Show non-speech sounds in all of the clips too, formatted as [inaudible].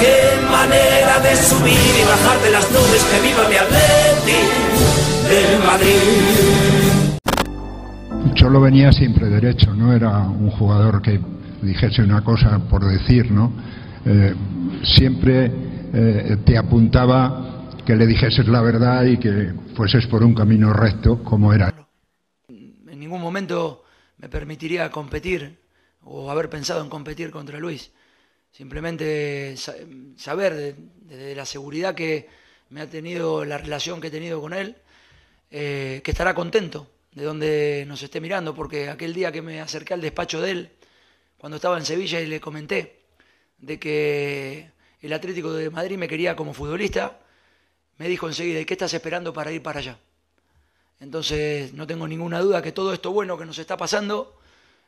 Qué manera de subir y bajar de las nubes, que viva mi Atleti del Madrid. Cholo venía siempre derecho, no era un jugador que dijese una cosa por decir, ¿no? Eh, siempre eh, te apuntaba que le dijeses la verdad y que fueses por un camino recto como era. En ningún momento me permitiría competir o haber pensado en competir contra Luis. Simplemente saber de, la seguridad que me ha tenido, la relación que he tenido con él, eh, que estará contento de donde nos esté mirando, porque aquel día que me acerqué al despacho de él, cuando estaba en Sevilla y le comenté de que el Atlético de Madrid me quería como futbolista, me dijo enseguida, ¿y qué estás esperando para ir para allá? Entonces no tengo ninguna duda que todo esto bueno que nos está pasando,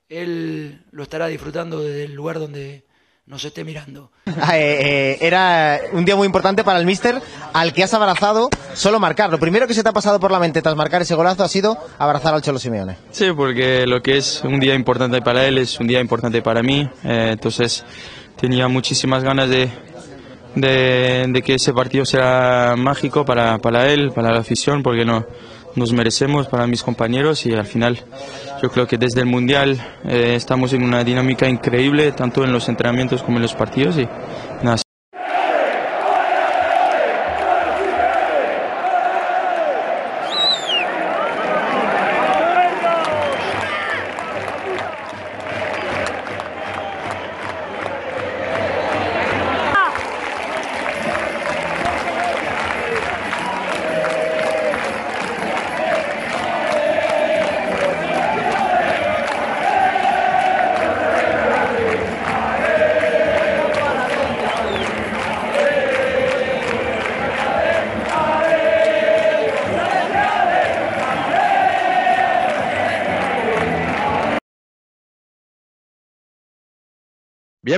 él lo estará disfrutando desde el lugar donde nos esté mirando. [laughs] Ah, eh, eh, era un día muy importante para el míster, al que has abrazado solo marcar. Lo primero que se te ha pasado por la mente tras marcar ese golazo ha sido abrazar al Cholo Simeone. Sí, porque lo que es un día importante para él es un día importante para mí. Eh, entonces tenía muchísimas ganas de, de, que ese partido sea mágico para, para él, para la afición, porque no nos merecemos para mis compañeros y al final yo creo que desde el Mundial eh, estamos en una dinámica increíble, tanto en los entrenamientos como en los partidos y nada,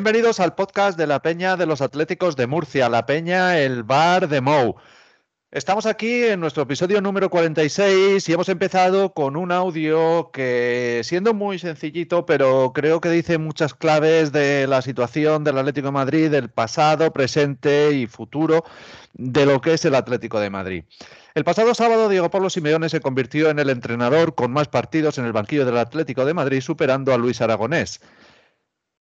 Bienvenidos al podcast de la Peña de los Atléticos de Murcia, la Peña El Bar de Mou. Estamos aquí en nuestro episodio número 46 y hemos empezado con un audio que, siendo muy sencillito, pero creo que dice muchas claves de la situación del Atlético de Madrid, del pasado, presente y futuro de lo que es el Atlético de Madrid. El pasado sábado, Diego Pablo Simeone se convirtió en el entrenador con más partidos en el banquillo del Atlético de Madrid, superando a Luis Aragonés.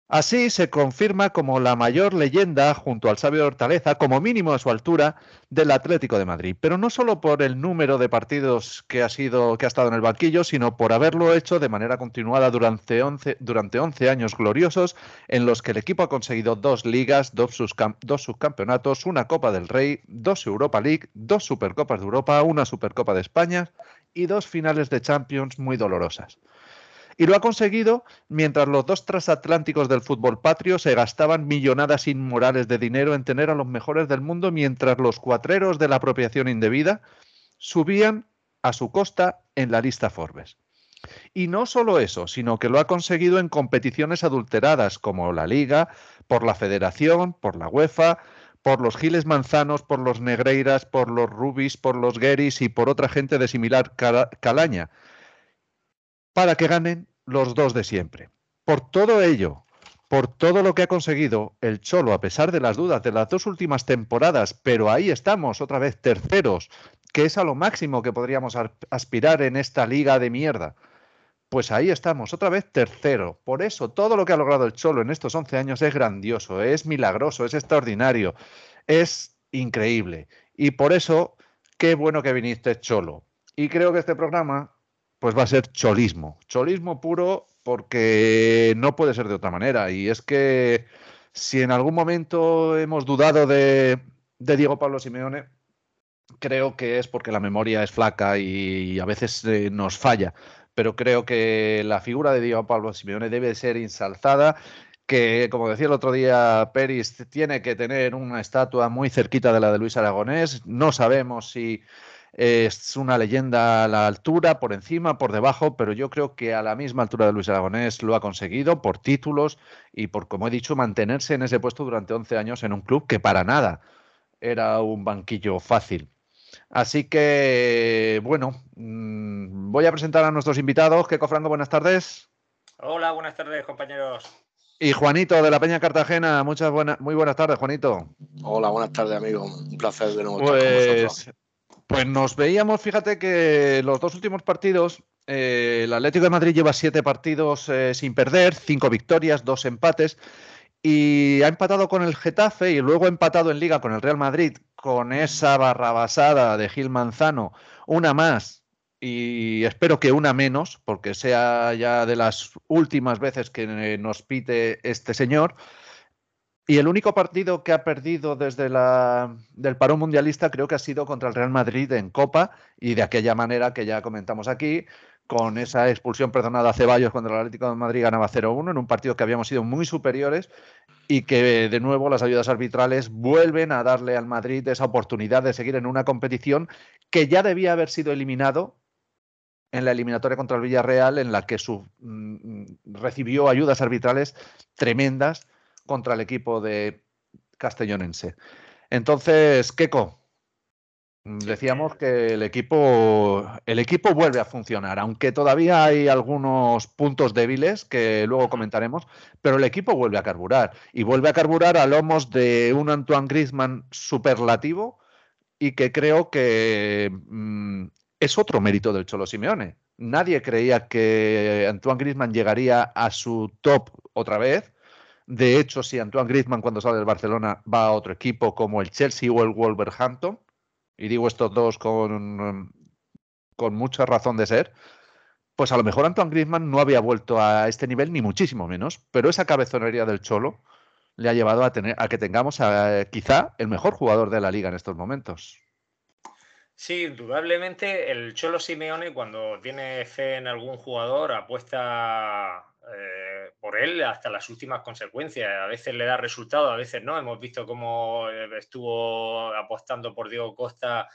Así se confirma como la mayor leyenda, junto al sabio Hortaleza, como mínimo a su altura, del Atlético de Madrid. Pero no solo por el número de partidos que ha, sido, que ha estado en el banquillo, sino por haberlo hecho de manera continuada durante 11, durante 11 años gloriosos, en los que el equipo ha conseguido dos ligas, dos, dos subcampeonatos, una Copa del Rey, dos Europa League, dos Supercopas de Europa, una Supercopa de España y dos finales de Champions muy dolorosas. Y lo ha conseguido mientras los dos transatlánticos del fútbol patrio se gastaban millonadas inmorales de dinero en tener a los mejores del mundo, mientras los cuatreros de la apropiación indebida subían a su costa en la lista Forbes. Y no solo eso, sino que lo ha conseguido en competiciones adulteradas como la Liga, por la Federación, por la UEFA, por los Giles Manzanos, por los Negreiras, por los Rubis, por los Geris y por otra gente de similar calaña, para que ganen los dos de siempre. Por todo ello, por todo lo que ha conseguido el Cholo, a pesar de las dudas de las dos últimas temporadas, pero ahí estamos, otra vez terceros, que es a lo máximo que podríamos aspirar en esta liga de mierda. Pues ahí estamos, otra vez tercero. Por eso, todo lo que ha logrado el Cholo en estos 11 años es grandioso, es milagroso, es extraordinario, es increíble. Y por eso, qué bueno que viniste, Cholo. Y creo que este programa, pues va a ser cholismo. Cholismo puro porque no puede ser de otra manera. Y es que si en algún momento hemos dudado de, Diego Pablo Simeone, creo que es porque la memoria es flaca y a veces eh, nos falla pero creo que la figura de Diego Pablo Simeone debe ser ensalzada que, como decía el otro día Peris, tiene que tener una estatua muy cerquita de la de Luis Aragonés. No sabemos si es una leyenda a la altura, por encima, por debajo, pero yo creo que a la misma altura de Luis Aragonés lo ha conseguido por títulos y por, como he dicho, mantenerse en ese puesto durante 11 años en un club que para nada era un banquillo fácil. Así que, bueno, mm, voy a presentar a nuestros invitados. Keco Franco, buenas tardes. Hola, buenas tardes, compañeros. Y Juanito de la Peña Cartagena, muchas buenas, muy buenas tardes, Juanito. Hola, buenas tardes, amigo. Un placer de nuevo pues, estar con pues, vosotros. Pues nos veíamos, fíjate que los dos últimos partidos, eh, el Atlético de Madrid lleva siete partidos eh, sin perder, cinco victorias, dos empates y ha empatado con el Getafe y luego ha empatado en liga con el Real Madrid con esa barrabasada de Gil Manzano, una más y espero que una menos, porque sea ya de las últimas veces que nos pite este señor. Y el único partido que ha perdido desde la, del parón mundialista creo que ha sido contra el Real Madrid en Copa y de aquella manera que ya comentamos aquí, con esa expulsión perdonada a Ceballos contra el Atlético de Madrid ganaba 0-1 en un partido que habíamos sido muy superiores y que de nuevo las ayudas arbitrales vuelven a darle al Madrid esa oportunidad de seguir en una competición que ya debía haber sido eliminado en la eliminatoria contra el Villarreal en la que su, mm, recibió ayudas arbitrales tremendas contra el equipo de Castellonense. Entonces, Keco, Decíamos que el equipo, el equipo vuelve a funcionar, aunque todavía hay algunos puntos débiles que luego comentaremos, pero el equipo vuelve a carburar y vuelve a carburar a lomos de un Antoine Griezmann superlativo y que creo que mm, es otro mérito del Cholo Simeone. Nadie creía que Antoine Griezmann llegaría a su top otra vez. De hecho, si Antoine Griezmann cuando sale del Barcelona va a otro equipo como el Chelsea o el Wolverhampton, y digo estos dos con, con mucha razón de ser, pues a lo mejor Antoine Griezmann no había vuelto a este nivel ni muchísimo menos, pero esa cabezonería del Cholo le ha llevado a tener a que tengamos quizá el mejor jugador de la liga en estos momentos. Sí, indudablemente el Cholo Simeone cuando tiene fe en algún jugador apuesta eh, por él hasta las últimas consecuencias. A veces le da resultado, a veces no. Hemos visto cómo eh, estuvo apostando por Diego Costa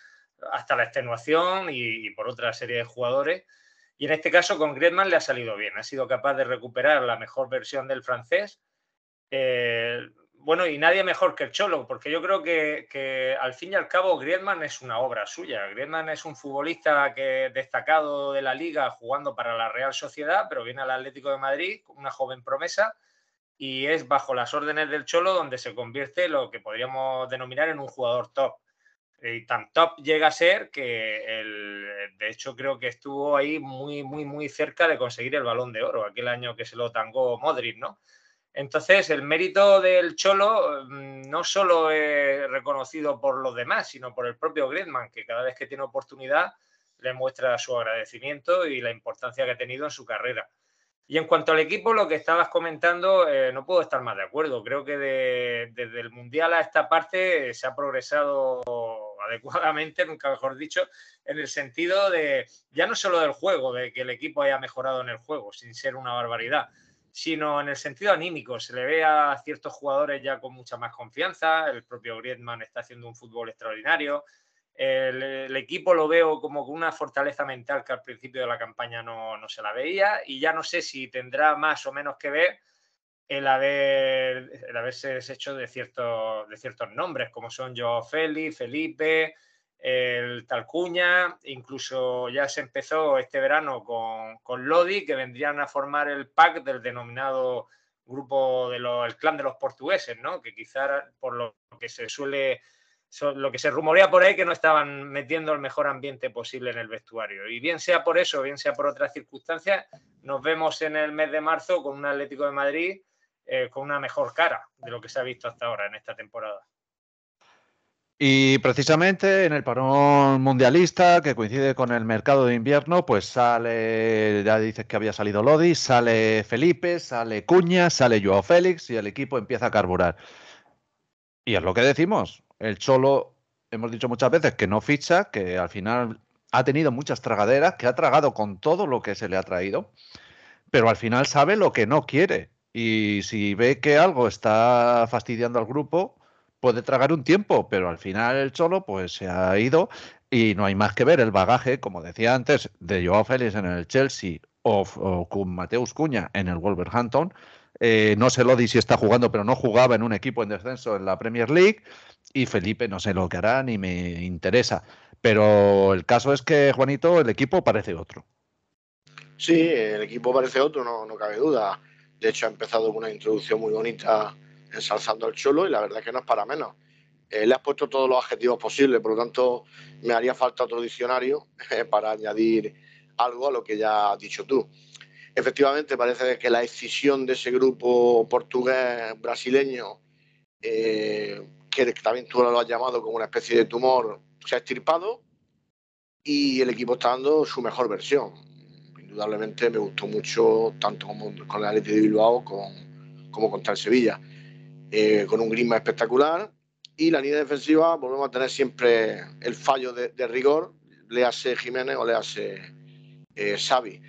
hasta la extenuación y, por otra serie de jugadores. Y en este caso con Griezmann le ha salido bien. Ha sido capaz de recuperar la mejor versión del francés. Eh, bueno, y nadie mejor que el Cholo, porque yo creo que, al fin y al cabo Griezmann es una obra suya. Griezmann es un futbolista que destacado de la liga jugando para la Real Sociedad, pero viene al Atlético de Madrid, una joven promesa, y es bajo las órdenes del Cholo donde se convierte lo que podríamos denominar en un jugador top. Y tan top llega a ser que, de hecho, creo que estuvo ahí muy, muy, muy cerca de conseguir el balón de oro, aquel año que se lo tangó Modric, ¿no? Entonces, el mérito del Cholo mm, no solo es reconocido por los demás, sino por el propio Griezmann, que cada vez que tiene oportunidad le muestra su agradecimiento y la importancia que ha tenido en su carrera. Y en cuanto al equipo, lo que estabas comentando, eh, no puedo estar más de acuerdo. Creo que desde el Mundial a esta parte se ha progresado [laughs] adecuadamente, nunca mejor dicho, en el sentido de ya no solo del juego, de que el equipo haya mejorado en el juego, sin ser una barbaridad, sino en el sentido anímico. Se le ve a ciertos jugadores ya con mucha más confianza. El propio Griezmann está haciendo un fútbol extraordinario. El, equipo lo veo como con una fortaleza mental que al principio de la campaña no, se la veía y ya no sé si tendrá más o menos que ver el, haber, el haberse deshecho de ciertos, de ciertos nombres como son Joao Félix, Felipe, el Talcuña, incluso ya se empezó este verano con, Lodi, que vendrían a formar el pack del denominado grupo del clan de los portugueses, ¿no? que quizá por lo que se suele lo que se rumorea por ahí que no estaban metiendo el mejor ambiente posible en el vestuario. Y bien sea por eso, bien sea por otras circunstancias, nos vemos en el mes de marzo con un Atlético de Madrid eh, con una mejor cara de lo que se ha visto hasta ahora en esta temporada. Y precisamente en el parón mundialista, que coincide con el mercado de invierno, pues sale, ya dices que había salido Lodi, sale Felipe, sale Cuña, sale Joao Félix y el equipo empieza a carburar. Y es lo que decimos, el Cholo, hemos dicho muchas veces que no ficha, que al final ha tenido muchas tragaderas, que ha tragado con todo lo que se le ha traído, pero al final sabe lo que no quiere. Y si ve que algo está fastidiando al grupo, puede tragar un tiempo, pero al final el Cholo pues se ha ido y no hay más que ver el bagaje, como decía antes, de Joao Félix en el Chelsea o, con Mateus Cuña en el Wolverhampton. Eh, no sé Lodi si está jugando, pero no jugaba en un equipo en descenso en la Premier League y Felipe no sé lo que hará ni me interesa. Pero el caso es que, Juanito, el equipo parece otro. Sí, el equipo parece otro, no, no cabe duda. De hecho, ha empezado con una introducción muy bonita ensalzando al Cholo y la verdad es que no es para menos. Eh, le has puesto todos los adjetivos posibles, por lo tanto, me haría falta otro diccionario [laughs] para añadir algo a lo que ya has dicho tú. Efectivamente, parece que la excisión de ese grupo portugués-brasileño eh, que también tú lo has llamado como una especie de tumor, se ha extirpado y el equipo está dando su mejor versión. Indudablemente me gustó mucho, tanto como con el Atleti de Bilbao con, como contra el Sevilla, eh, con un Grima espectacular. Y la línea defensiva volvemos a tener siempre el fallo de, rigor, le hace Jiménez o le hace eh, Xavi.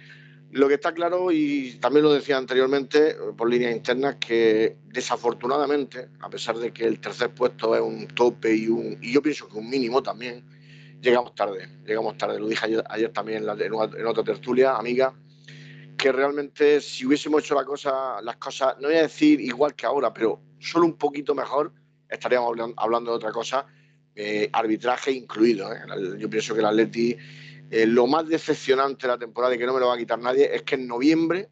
Lo que está claro, y también lo decía anteriormente eh, por líneas internas, que desafortunadamente, a pesar de que el tercer puesto es un tope y, un, y yo pienso que un mínimo también, llegamos tarde. Llegamos tarde. Lo dije ayer, también en, otra tertulia, amiga, que realmente si hubiésemos hecho la cosa, las cosas, no voy a decir igual que ahora, pero solo un poquito mejor, estaríamos hablando, de otra cosa, eh, arbitraje incluido. ¿eh? Yo pienso que el Atleti eh, lo más decepcionante de la temporada y que no me lo va a quitar nadie es que en noviembre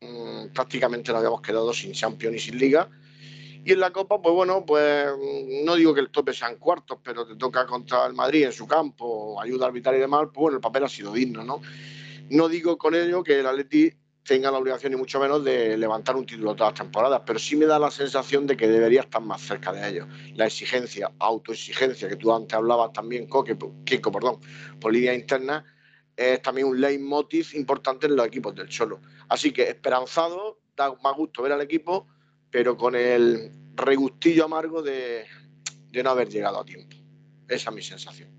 mm, prácticamente nos habíamos quedado sin Champions y sin Liga. Y en la Copa, pues bueno, pues mm, no digo que el tope sean cuartos, pero te toca contra el Madrid en su campo, ayuda a arbitrar y demás, pues bueno, el papel ha sido digno, ¿no? No digo con ello que el Atleti tenga la obligación ni mucho menos de levantar un título todas las temporadas, pero sí me da la sensación de que debería estar más cerca de ellos. La exigencia, autoexigencia, que tú antes hablabas también, Kiko, perdón, por línea interna, es también un leitmotiv importante en los equipos del Cholo. Así que esperanzado, da más gusto ver al equipo, pero con el regustillo amargo de no haber llegado a tiempo. Esa es mi sensación.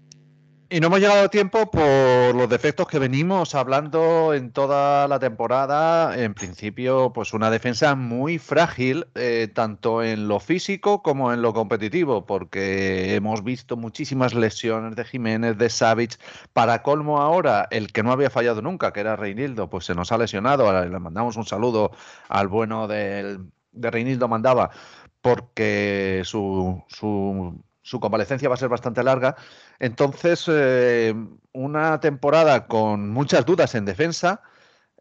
Y no hemos llegado a tiempo por los defectos que venimos hablando en toda la temporada. En principio, pues una defensa muy frágil, eh, tanto en lo físico como en lo competitivo, porque hemos visto muchísimas lesiones de Jiménez, de Savage. Para colmo ahora, el que no había fallado nunca, que era Reinildo, pues se nos ha lesionado. le mandamos un saludo al bueno de Reinildo Mandaba, porque su, su su convalecencia va a ser bastante larga. Entonces, eh, una temporada con muchas dudas en defensa.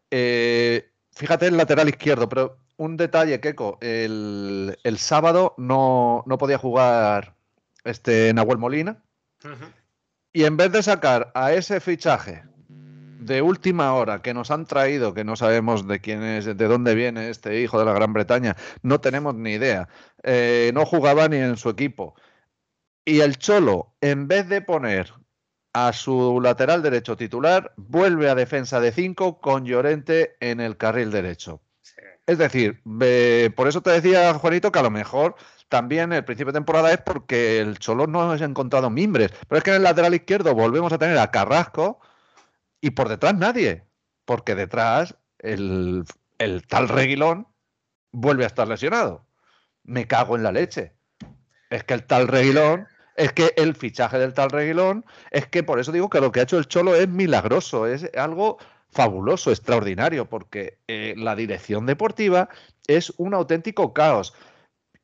Eh, fíjate el lateral izquierdo, pero un detalle, Keco. El, el sábado no, podía jugar este Nahuel Molina. Y en vez de sacar a ese fichaje de última hora que nos han traído, que no sabemos de quién es, de dónde viene este hijo de la Gran Bretaña, no tenemos ni idea. Eh, no jugaba ni en su equipo. Y el Cholo, en vez de poner a su lateral derecho titular, vuelve a defensa de 5 con Llorente en el carril derecho. Es decir, por eso te decía, Juanito, que a lo mejor también el principio de temporada es porque el Cholo no ha encontrado mimbres. Pero es que en el lateral izquierdo volvemos a tener a Carrasco y por detrás nadie. Porque detrás el, el tal Reguilón vuelve a estar lesionado. Me cago en la leche. Es que el tal Reguilón es que el fichaje del tal Reguilón, es que por eso digo que lo que ha hecho el Cholo es milagroso, es algo fabuloso, extraordinario, porque eh, la dirección deportiva es un auténtico caos.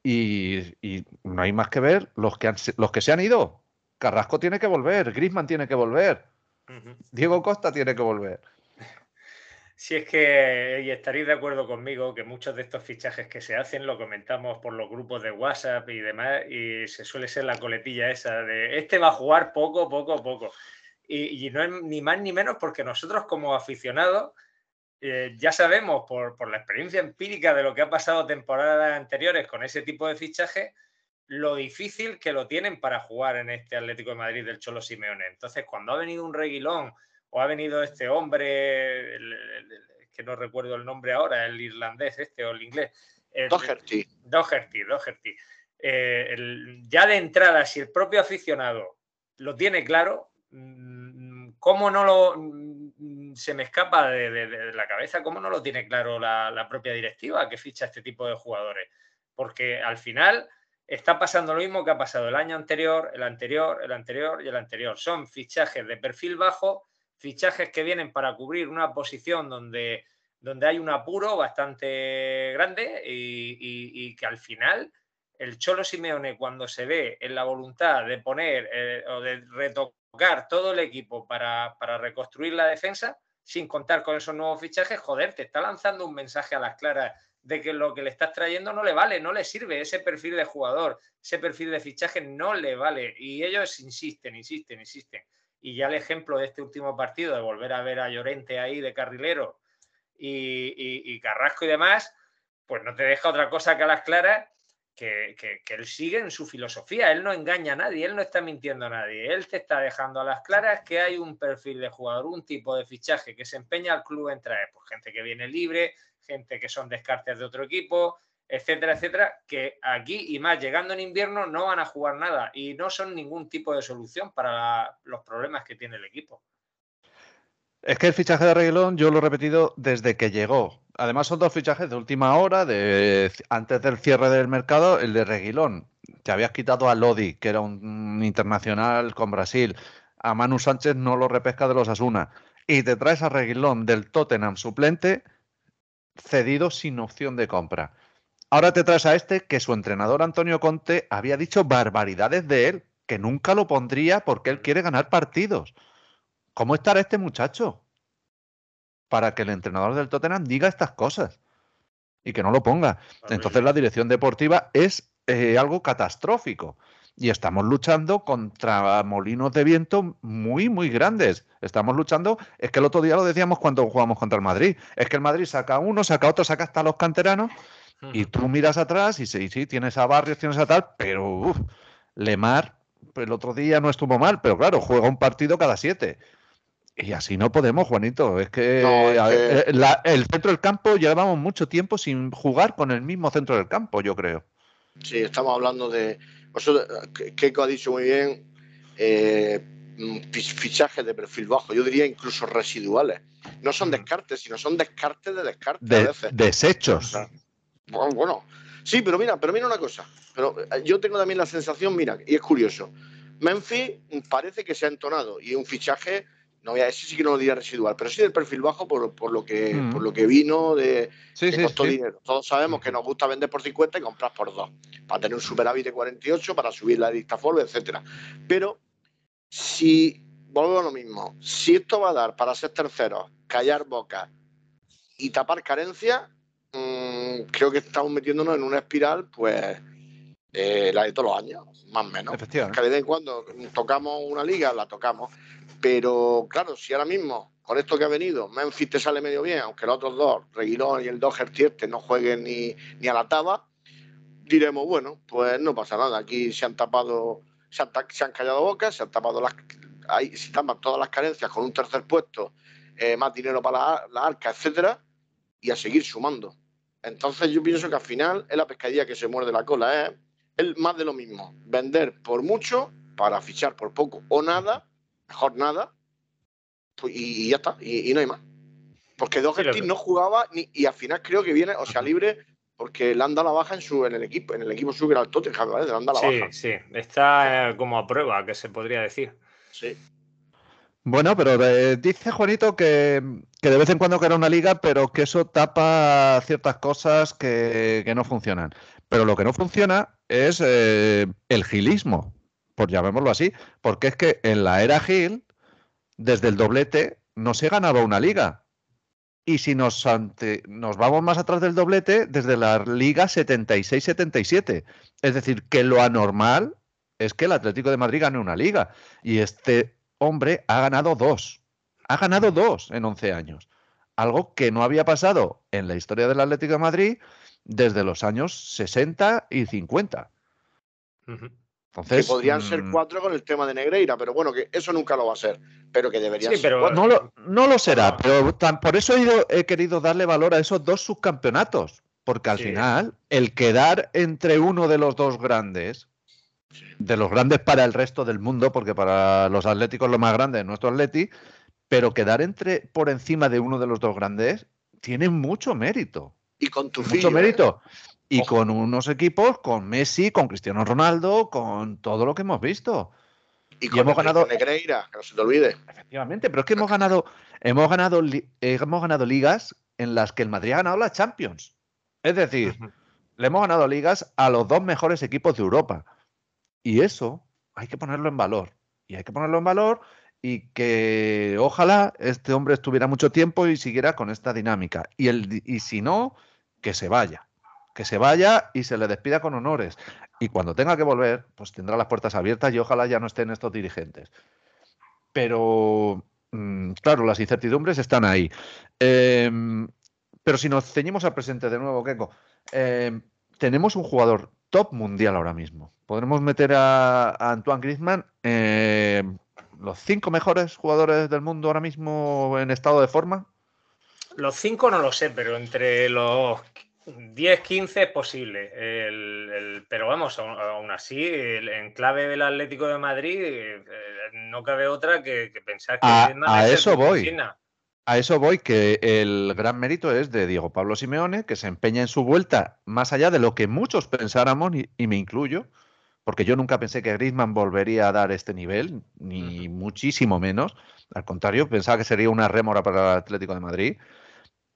Y, no hay más que ver los que, los que se han ido. Carrasco tiene que volver, Grisman tiene que volver, Diego Costa tiene que volver. Si es que, y estaréis de acuerdo conmigo, que muchos de estos fichajes que se hacen lo comentamos por los grupos de WhatsApp y demás, y se suele ser la coletilla esa de este va a jugar poco, poco, poco. Y, no es ni más ni menos porque nosotros como aficionados eh, ya sabemos por, por la experiencia empírica de lo que ha pasado temporadas anteriores con ese tipo de fichajes, lo difícil que lo tienen para jugar en este Atlético de Madrid del Cholo Simeone. Entonces, cuando ha venido un reguilón o ha venido este hombre, que no recuerdo el nombre ahora, el irlandés este o el inglés. Doherty. Doherty, Doherty. Eh, ya de entrada, si el propio aficionado lo tiene claro, mm, ¿cómo no lo mm, se me escapa de, la cabeza? ¿Cómo no lo tiene claro la, la propia directiva que ficha este tipo de jugadores? Porque al final está pasando lo mismo que ha pasado el año anterior, el anterior, el anterior y el anterior. Son fichajes de perfil bajo fichajes que vienen para cubrir una posición donde, donde hay un apuro bastante grande y, que al final el Cholo Simeone cuando se ve en la voluntad de poner eh, o de retocar todo el equipo para, para, reconstruir la defensa, sin contar con esos nuevos fichajes, joder, te está lanzando un mensaje a las claras de que lo que le estás trayendo no le vale, no le sirve, ese perfil de jugador, ese perfil de fichaje no le vale. Y ellos insisten, insisten, insisten y ya el ejemplo de este último partido, de volver a ver a Llorente ahí de carrilero y, Carrasco y demás, pues no te deja otra cosa que a las claras que, que, él sigue en su filosofía, él no engaña a nadie, él no está mintiendo a nadie, él te está dejando a las claras que hay un perfil de jugador, un tipo de fichaje que se empeña al club en traer, pues gente que viene libre, gente que son descartes de otro equipo, etcétera, etcétera, que aquí y más llegando en invierno no van a jugar nada y no son ningún tipo de solución para los problemas que tiene el equipo. Es que el fichaje de Reguilón yo lo he repetido desde que llegó. Además son dos fichajes de última hora, antes del cierre del mercado, el de Reguilón. Te habías quitado a Lodi, que era un internacional con Brasil. A Manu Sánchez no lo repesca de los Asuna. Y te traes a Reguilón del Tottenham suplente cedido sin opción de compra. Ahora te traes a este que su entrenador Antonio Conte había dicho barbaridades de él, que nunca lo pondría porque él quiere ganar partidos. ¿Cómo estará este muchacho? Para que el entrenador del Tottenham diga estas cosas y que no lo ponga. Entonces la dirección deportiva es eh, algo catastrófico. Y estamos luchando contra molinos de viento muy, muy grandes. Estamos luchando, es que el otro día lo decíamos cuando jugamos contra el Madrid, es que el Madrid saca uno, saca otro, saca hasta los canteranos y tú miras atrás y sí, sí, tienes a Barrios, tienes a tal, pero uf, Lemar el otro día no estuvo mal, pero claro, juega un partido cada siete. Y así no podemos, Juanito. Es que, eh, el centro del campo llevamos mucho tiempo sin jugar con el mismo centro del campo, yo creo. Sí, estamos hablando de. Keiko ha dicho muy bien. Eh, fichajes de perfil bajo, yo diría incluso residuales. No son descartes, sino son descartes de descartes. a veces. Desechos. Bueno, sí, pero mira, pero mira una cosa. Pero eh, yo tengo también la sensación, mira, y es curioso. Memphis parece que se ha entonado y un fichaje, no voy a decir sí que no lo diría residual, pero sí del perfil bajo por, lo, que, por lo que vino de, sí, costó dinero. Todos sabemos que nos gusta vender por 50 y comprar por 2, para tener un superávit de 48, para subir la lista Forbes, etcétera. Pero si, vuelvo a lo mismo, si esto va a dar para ser terceros, callar boca y tapar carencias, Mm, creo que estamos metiéndonos en una espiral, pues, eh, la de todos los años, más o menos. Que de vez en cuando tocamos una liga, la tocamos. Pero claro, si ahora mismo, con esto que ha venido, Memphis te sale medio bien, aunque los otros dos, Reguilón y el Doherty no jueguen ni, ni a la taba, diremos, bueno, pues no pasa nada. Aquí se han tapado, se han, callado bocas, se han tapado las. Ahí se tapan todas las carencias con un tercer puesto, eh, más dinero para la, la arca, etcétera, y a seguir sumando. Entonces yo pienso que al final es la pescadilla que se muerde la cola, es el más de lo mismo. Vender por mucho para fichar por poco o nada, mejor nada, pues, y, ya está, y, no hay más. Porque Doherty no jugaba ni, y al final creo que viene, o sea, libre porque le han dado la baja en su en el equipo, en el equipo suyo al Tottenham, ¿vale? Le han dado la sí, baja. Sí, está eh, como a prueba, que se podría decir. Sí. Bueno, pero eh, dice Juanito que, de vez en cuando queda una liga, pero que eso tapa ciertas cosas que, no funcionan. Pero lo que no funciona es eh, el gilismo, por llamémoslo así, porque es que en la era Gil, desde el doblete, no se ganaba una liga. Y si nos, nos vamos más atrás del doblete, desde la Liga 76-77. Es decir, que lo anormal es que el Atlético de Madrid gane una liga. Y este hombre ha ganado dos. Ha ganado dos en 11 años. Algo que no había pasado en la historia del Atlético de Madrid desde los años 60 y 50. Entonces, que podrían ser mm, cuatro con el tema de Negreira, pero bueno, que eso nunca lo va a ser. Pero que deberían ser No lo, no lo será, pero por eso he, querido darle valor a esos dos subcampeonatos. Porque al final, el quedar entre uno de los dos grandes, de los grandes para el resto del mundo, porque para los atléticos lo más grande es nuestro atleti, pero quedar entre por encima de uno de los dos grandes tiene mucho mérito. Y con tu Mucho mérito. Y con unos equipos, con Messi, con Cristiano Ronaldo, con todo lo que hemos visto. Y, con hemos ganado. Negreira, que no se te olvide. Efectivamente, pero es que hemos ganado, hemos ganado, hemos ganado ligas en las que el Madrid ha ganado la Champions. Es decir, le hemos ganado ligas a los dos mejores equipos de Europa. Y eso hay que ponerlo en valor. Y hay que ponerlo en valor y que ojalá este hombre estuviera mucho tiempo y siguiera con esta dinámica. Y, el, y si no, que se vaya que se vaya y se le despida con honores. Y cuando tenga que volver, pues tendrá las puertas abiertas y ojalá ya no estén estos dirigentes. Pero, mm, claro, las incertidumbres están ahí. Em, pero si nos ceñimos al presente de nuevo, Keiko, em, tenemos un jugador top mundial ahora mismo. Podremos meter a, a Antoine Griezmann los cinco mejores jugadores del mundo ahora mismo en estado de forma. Los cinco no lo sé, pero entre los 10, 15 es posible. El, pero vamos, aún, así, en clave del Atlético de Madrid, eh, no cabe otra que, pensar que a, eso voy. A eso voy, que el gran mérito es de Diego Pablo Simeone, que se empeña en su vuelta más allá de lo que muchos pensáramos, y, me incluyo, porque yo nunca pensé que Griezmann volvería a dar este nivel, ni muchísimo menos. Al contrario, pensaba que sería una rémora para el Atlético de Madrid.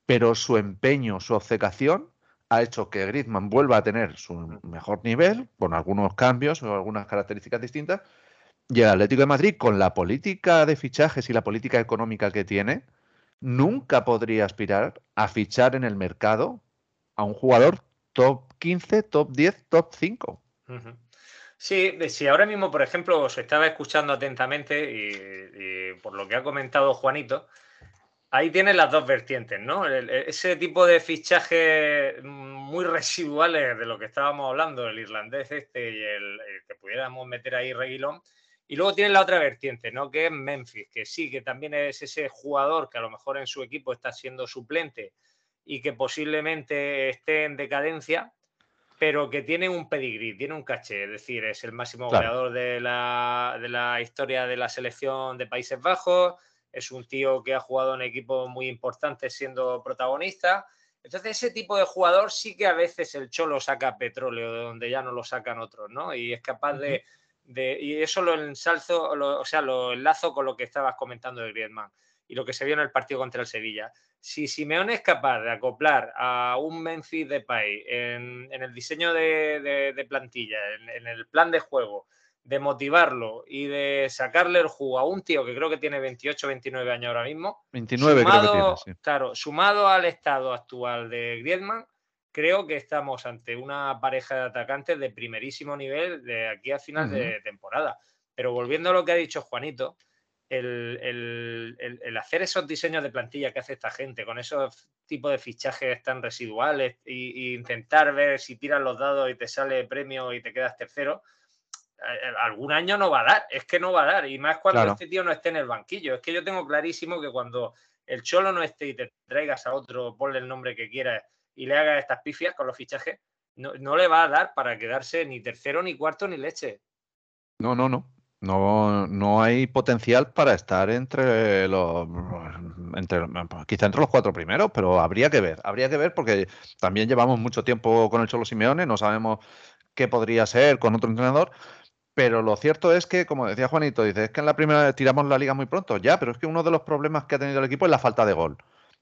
Pero su empeño, su obcecación, ha hecho que Griezmann vuelva a tener su mejor nivel, con algunos cambios o algunas características distintas, y el Atlético de Madrid, con la política de fichajes y la política económica que tiene, nunca podría aspirar a fichar en el mercado a un jugador top 15, top 10, top 5. Sí, si ahora mismo, por ejemplo, os estaba escuchando atentamente y por lo que ha comentado Juanito, ahí tienes las dos vertientes, ¿no? ese tipo de fichajes muy residuales de lo que estábamos hablando, el irlandés este y el, que pudiéramos meter ahí Reguilón. Y luego tienes la otra vertiente, ¿no? Que es Memphis, que sí, que también es ese jugador que a lo mejor en su equipo está siendo suplente y que posiblemente esté en decadencia, pero que tiene un pedigrí, tiene un caché, es decir, es el máximo goleador de la, de la historia de la selección de Países Bajos, es un tío que ha jugado en equipos muy importantes siendo protagonista. Entonces, ese tipo de jugador sí que a veces el Cholo saca petróleo de donde ya no lo sacan otros, ¿no? Y es capaz de, y eso lo ensalzo, o sea, lo enlazo con lo que estabas comentando de Griezmann y lo que se vio en el partido contra el Sevilla. Si Simeone es capaz de acoplar a un Memphis Depay en, en el diseño de, plantilla, en, el plan de juego, de motivarlo y de sacarle el jugo a un tío que creo que tiene 28, 29 años ahora mismo. 29 creo que tiene, Claro, sumado al estado actual de Griezmann, creo que estamos ante una pareja de atacantes de primerísimo nivel de aquí a final de temporada. Pero volviendo a lo que ha dicho Juanito, el, hacer esos diseños de plantilla que hace esta gente, con esos tipos de fichajes tan residuales e, intentar ver si tiras los dados y te sale premio y te quedas tercero, eh, algún año no va a dar, es que no va a dar, y más cuando este tío no esté en el banquillo. Es que yo tengo clarísimo que cuando el Cholo no esté y te traigas a otro, ponle el nombre que quieras y le hagas estas pifias con los fichajes, no, le va a dar para quedarse ni tercero, ni cuarto, ni leche. No, no, no. No, no hay potencial para estar entre los entre, quizá entre los cuatro primeros, pero habría que ver, habría que ver porque también llevamos mucho tiempo con el Cholo Simeone, no sabemos qué podría ser con otro entrenador, pero lo cierto es que, como decía Juanito, dice, que en la primera tiramos la liga muy pronto, ya, pero es que uno de los problemas que ha tenido el equipo es la falta de gol.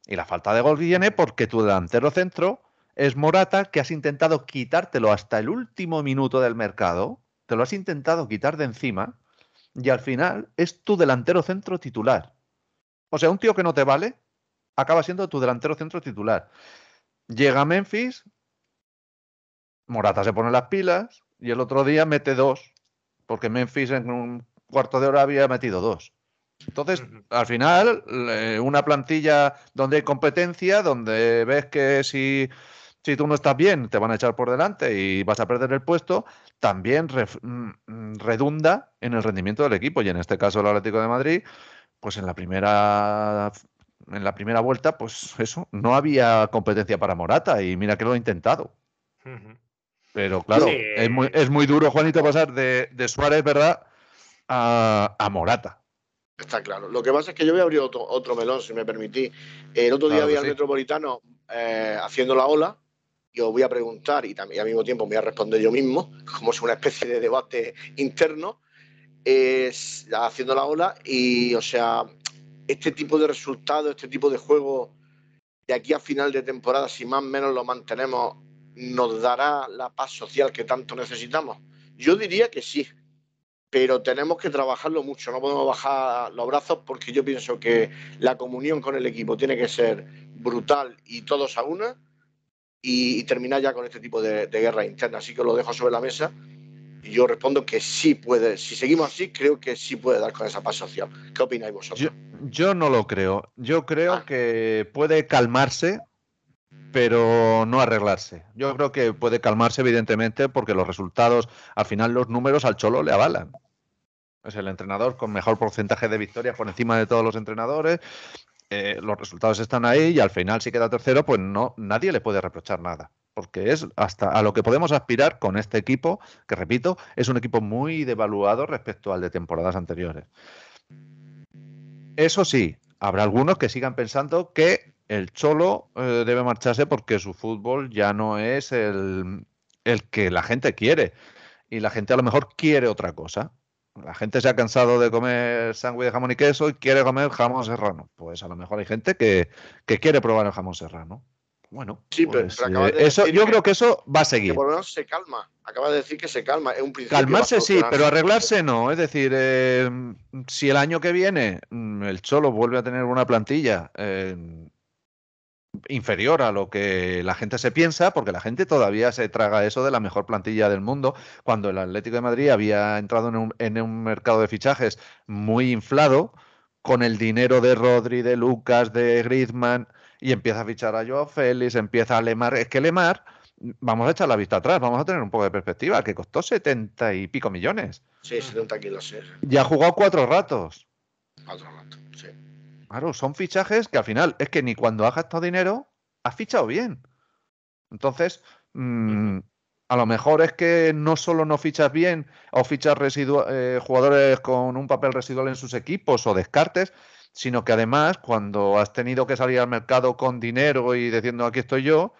Y la falta de gol viene porque tu delantero centro es Morata, que has intentado quitártelo hasta el último minuto del mercado, te lo has intentado quitar de encima, y al final es tu delantero centro titular. O sea, un tío que no te vale, acaba siendo tu delantero centro titular. Llega Memphis, Morata se pone las pilas y el otro día mete dos, porque Memphis en un cuarto de hora había metido dos. Entonces, al final, una plantilla donde hay competencia, donde ves que si, si tú no estás bien, te van a echar por delante y vas a perder el puesto, también mm, redunda en el rendimiento del equipo. Y en este caso, el Atlético de Madrid, pues en la primera en la primera vuelta, pues eso, no había competencia para Morata y mira que lo ha intentado. Pero claro, es, muy, es, muy, duro, Juanito, pasar de, de Suárez, ¿verdad? A, Morata. Está claro. Lo que pasa es que yo voy a abrir otro, otro melón, si me permitís. El otro día había al Metropolitano eh, haciendo la ola y os voy a preguntar y también al mismo tiempo me voy a responder yo mismo, [laughs] como es una especie de debate interno, es haciendo la ola y, o sea, este tipo de resultados, este tipo de juego de aquí a final de temporada, si más o menos lo mantenemos, nos dará la paz social que tanto necesitamos? Yo diría que sí, pero tenemos que trabajarlo mucho, no podemos bajar los brazos porque yo pienso que la comunión con el equipo tiene que ser brutal y todos a una y, terminar ya con este tipo de, de guerra interna. Así que lo dejo sobre la mesa y yo respondo que sí puede, si seguimos así, creo que sí puede dar con esa paz social. ¿Qué opináis vosotros? Yo, no lo creo. Yo creo ah. que puede calmarse, pero no arreglarse. Yo creo que puede calmarse, evidentemente, porque los resultados, al final los números al Cholo le avalan. Es el entrenador con mejor porcentaje de victorias por encima de todos los entrenadores. Eh, los resultados están ahí y al final si queda tercero, pues no, nadie le puede reprochar nada porque es hasta a lo que podemos aspirar con este equipo, que repito, es un equipo muy devaluado respecto al de temporadas anteriores. Eso sí, habrá algunos que sigan pensando que el Cholo eh, debe marcharse porque su fútbol ya no es el, el que la gente quiere. Y la gente a lo mejor quiere otra cosa. La gente se ha cansado de comer sándwich de jamón y queso y quiere comer jamón serrano. Pues a lo mejor hay gente que, que quiere probar el jamón serrano. Bueno, sí, pero, pues, eh, eso, yo creo que eso va a seguir. por lo menos se calma. Acaba de decir que se calma. Es un Calmarse sí, pero arreglarse no. Es decir, eh, si el año que viene mm, el Cholo vuelve a tener una plantilla eh, inferior a lo que la gente se piensa, porque la gente todavía se traga eso de la mejor plantilla del mundo, cuando el Atlético de Madrid había entrado en un, en un mercado de fichajes muy inflado, con el dinero de Rodri, de Lucas, de Griezmann y empieza a fichar a Joao Félix, empieza a Lemar. Es que Lemar, vamos a echar la vista atrás, vamos a tener un poco de perspectiva, que costó 70 y pico millones. Sí, 70 kilos, sí. Y ha jugado cuatro ratos. Cuatro ratos, sí. Claro, son fichajes que al final es que ni cuando has gastado dinero has fichado bien. Entonces, mm, a lo mejor es que no solo no fichas bien o fichas eh, jugadores con un papel residual en sus equipos o descartes, sino que además cuando has tenido que salir al mercado con dinero y diciendo aquí estoy yo,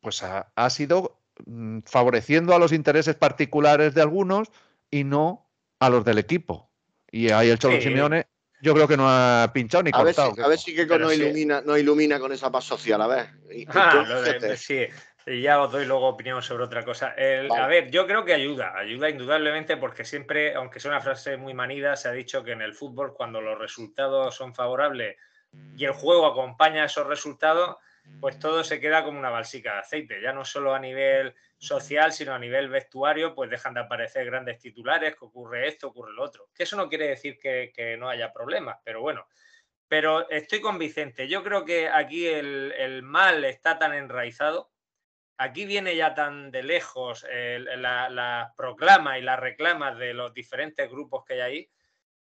pues ha, ha sido mm, favoreciendo a los intereses particulares de algunos y no a los del equipo. Y ahí el Cholo Simeone yo creo que no ha pinchado ni cortado. a ver si que no ilumina, no ilumina con esa paz social, a ver. Ah, sí, y ya os doy luego opinión sobre otra cosa. A ver, yo creo que ayuda, ayuda indudablemente porque siempre, aunque sea una frase muy manida, se ha dicho que en el fútbol cuando los resultados son favorables y el juego acompaña esos resultados, pues todo se queda como una balsica de aceite. Ya no solo a nivel social, sino a nivel vestuario, pues dejan de aparecer grandes titulares, que ocurre esto, ocurre lo otro. Que eso no quiere decir que, no haya problemas, pero bueno. Pero estoy con Vicente. Yo creo que aquí el, mal está tan enraizado aquí viene ya tan de lejos las la proclamas y las reclamas de los diferentes grupos que hay ahí,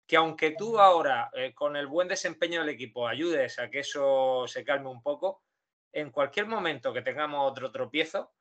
que aunque tú ahora, eh, con el buen desempeño del equipo, ayudes a que eso se calme un poco, en cualquier momento que tengamos otro tropiezo,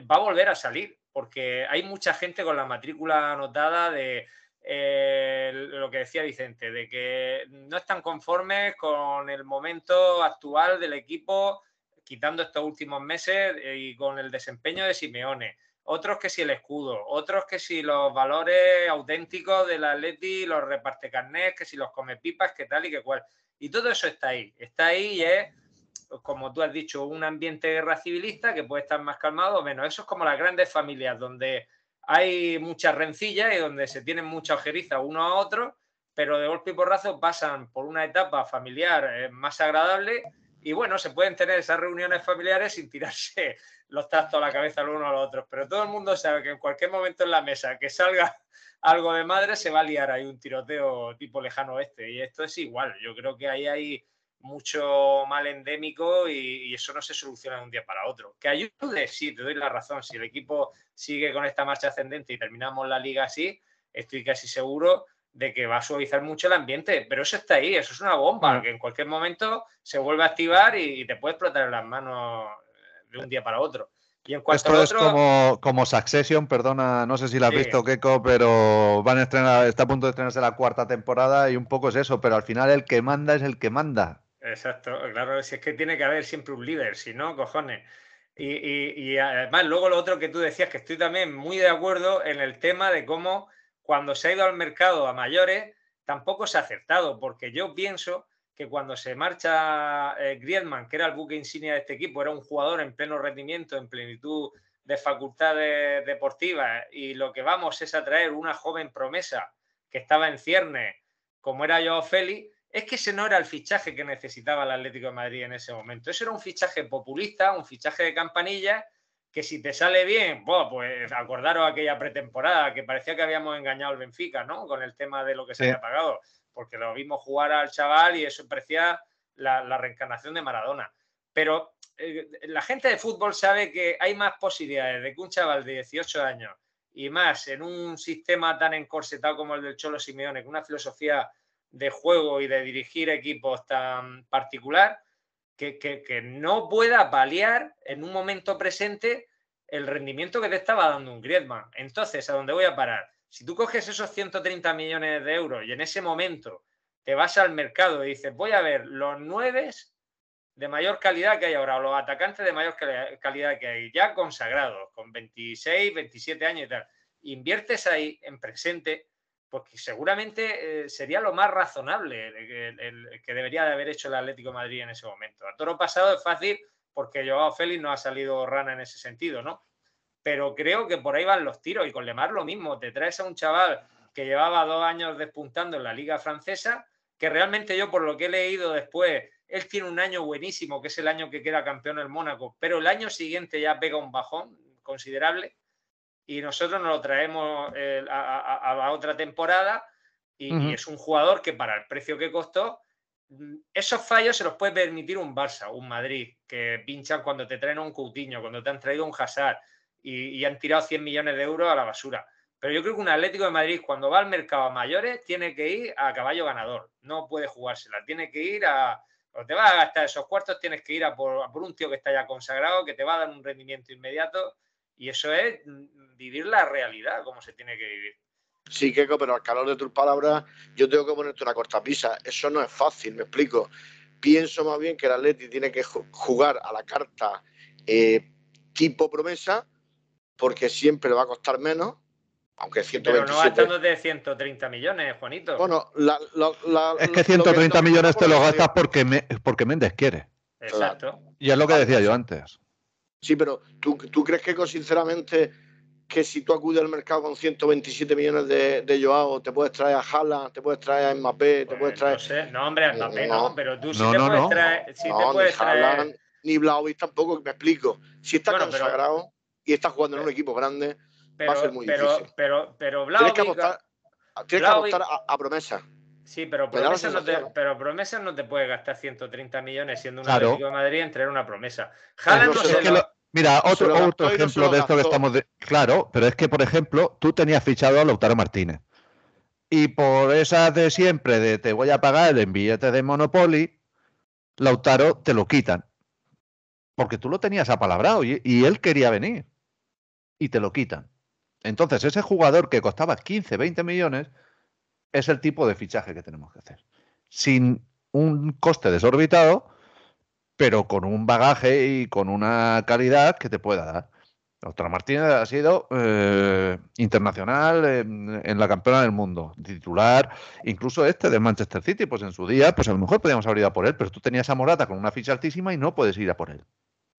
va a volver a salir, porque hay mucha gente con la matrícula anotada de eh, lo que decía Vicente, de que no están conformes con el momento actual del equipo quitando estos últimos meses eh, y con el desempeño de Simeone. Otros que si el escudo, otros que si los valores auténticos del Atleti, los reparte carnet, que si los come pipas, que tal y que cual. Y todo eso está ahí. Está ahí y es, como tú has dicho, un ambiente guerra civilista que puede estar más calmado o menos. Eso es como las grandes familias donde hay muchas rencillas y donde se tienen mucha ojeriza uno a otro, pero de golpe y porrazo pasan por una etapa familiar eh, más agradable y bueno, se pueden tener esas reuniones familiares sin tirarse [laughs] los trastos a la cabeza el uno a los otros, pero todo el mundo sabe que en cualquier momento en la mesa que salga [laughs] algo de madre se va a liar ahí un tiroteo tipo lejano este y esto es igual, yo creo que ahí hay mucho mal endémico y, eso no se soluciona de un día para otro. Que ayude, sí, te doy la razón, si el equipo sigue con esta marcha ascendente y terminamos la liga así, estoy casi seguro de que va a suavizar mucho el ambiente, pero eso está ahí, eso es una bomba, que en cualquier momento se vuelve a activar y, te puede explotar en las manos de un día para otro. Y en cuanto Esto es como, como Succession, perdona, no sé si la has visto, Keiko, pero van a estrenar, está a punto de estrenarse la cuarta temporada y un poco es eso, pero al final el que manda es el que manda. Exacto, claro, si es que tiene que haber siempre un líder, si no, cojones. Y, además, luego lo otro que tú decías, que estoy también muy de acuerdo en el tema de cómo cuando se ha ido al mercado a mayores, tampoco se ha acertado, porque yo pienso que cuando se marcha eh, Griezmann, que era el buque insignia de este equipo, era un jugador en pleno rendimiento, en plenitud de facultades deportivas, y lo que vamos es a una joven promesa que estaba en cierne, como era Joao Félix, es que ese no era el fichaje que necesitaba el Atlético de Madrid en ese momento. Eso era un fichaje populista, un fichaje de campanilla, que si te sale bien, pues acordaros aquella pretemporada que parecía que habíamos engañado al Benfica, ¿no? Con el tema de lo que se había pagado, porque lo vimos jugar al chaval y eso parecía la, reencarnación de Maradona. Pero eh, la gente de fútbol sabe que hay más posibilidades de que un chaval de 18 años y más en un sistema tan encorsetado como el del Cholo Simeone, con una filosofía de juego y de dirigir equipos tan particular, que, no pueda paliar en un momento presente el rendimiento que te estaba dando un Griezmann. Entonces, ¿a dónde voy a parar? Si tú coges esos 130 millones de euros y en ese momento te vas al mercado y dices, voy a ver los nueve de mayor calidad que hay ahora, o los atacantes de mayor calidad que hay, ya consagrados, con 26, 27 años y tal, inviertes ahí en presente, porque seguramente eh, sería lo más razonable el, que debería de haber hecho el Atlético Madrid en ese momento. A toro pasado es fácil porque Joao Félix no ha salido rana en ese sentido, ¿no? Pero creo que por ahí van los tiros y con Lemar lo mismo. Te traes a un chaval que llevaba dos años despuntando en la liga francesa, que realmente yo por lo que he leído después, él tiene un año buenísimo, que es el año que queda campeón el Mónaco, pero el año siguiente ya pega un bajón considerable y nosotros nos lo traemos eh, a, la otra temporada y, es un jugador que para el precio que costó, mm, esos fallos se los puede permitir un Barça, un Madrid, que pinchan cuando te traen un Coutinho, cuando te han traído un Hazard y, han tirado 100 millones de euros a la basura. Pero yo creo que un Atlético de Madrid, cuando va al mercado a mayores, tiene que ir a caballo ganador. No puede jugársela. Tiene que ir a. O te vas a gastar esos cuartos, tienes que ir a por, a por un tío que está ya consagrado, que te va a dar un rendimiento inmediato y eso es mm, vivir la realidad como se tiene que vivir. Sí, Keiko, pero al calor de tus palabras, yo tengo que ponerte una cortapisa. Eso no es fácil, me explico. Pienso más bien que el Atleti tiene que jugar a la carta eh, tipo promesa, porque siempre le va a costar menos, aunque 127... Pero no gastando de 130 millones, Juanito. Bueno, es que 130 millones te los gastas porque, porque Méndez quiere. Exacto. Y es lo que decía yo antes. Sí, pero ¿tú, tú crees que sinceramente que si tú acudes al mercado con 127 millones de, de Joao, te puedes traer a Haaland, te puedes traer a Mbappé, te pues puedes traer... No, sé. no hombre, a Mbappé no, pero tú sí te puedes traer... Sí te puedes ni Haaland, ni Blaovic tampoco, me explico. Si está consagrado y está jugando en un equipo grande, va a ser muy pero, difícil. Pero, pero, Tienes que apostar, tienes que apostar a, promesa. Sí, pero promesas, no te, pero promesas no te puede gastar 130 millones siendo un Atlético de Madrid en traer una promesa. Haaland no se Mira, otro, otro ejemplo de esto que estamos... De... Claro, pero es que, por ejemplo, tú tenías fichado a Lautaro Martínez. Y por esas de siempre, de te voy a pagar el billete de Monopoly, Lautaro te lo quitan. Porque tú lo tenías apalabrado y, y él quería venir. Y te lo quitan. Entonces, ese jugador que costaba 15, 20 millones es el tipo de fichaje que tenemos que hacer. Sin un coste desorbitado, pero con un bagaje y con una calidad que te pueda dar. Doctora Martínez ha sido eh, internacional en, la campeona del mundo, titular, incluso este del Manchester City, pues en su día, pues a lo mejor podíamos haber ido a por él, pero tú tenías a Morata con una ficha altísima y no puedes ir a por él.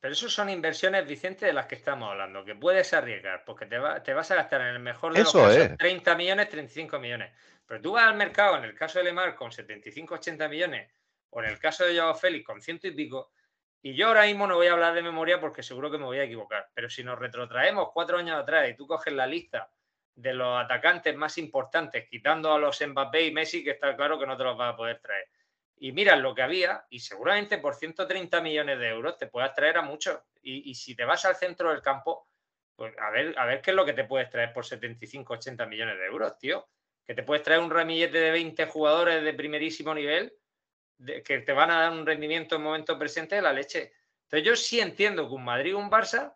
Pero eso son inversiones, Vicente, de las que estamos hablando, que puedes arriesgar, porque te, vas a gastar en el mejor de los casos 30 millones, 35 millones. Pero tú vas al mercado, en el caso de Lemar, con 75, 80 millones, o en el caso de Joao Félix, con ciento y pico, y yo ahora mismo no voy a hablar de memoria porque seguro que me voy a equivocar, pero si nos retrotraemos cuatro años atrás y tú coges la lista de los atacantes más importantes, quitando a los Mbappé y Messi, que está claro que no te los vas a poder traer. Y miras lo que había, y seguramente por 130 millones de euros te puedas traer a muchos. Y, si te vas al centro del campo, pues a ver, a ver qué es lo que te puedes traer por 75, 80 millones de euros, tío. Que te puedes traer un ramillete de 20 jugadores de primerísimo nivel que te van a dar un rendimiento en momento presente de la leche. Entonces yo sí entiendo que un Madrid o un Barça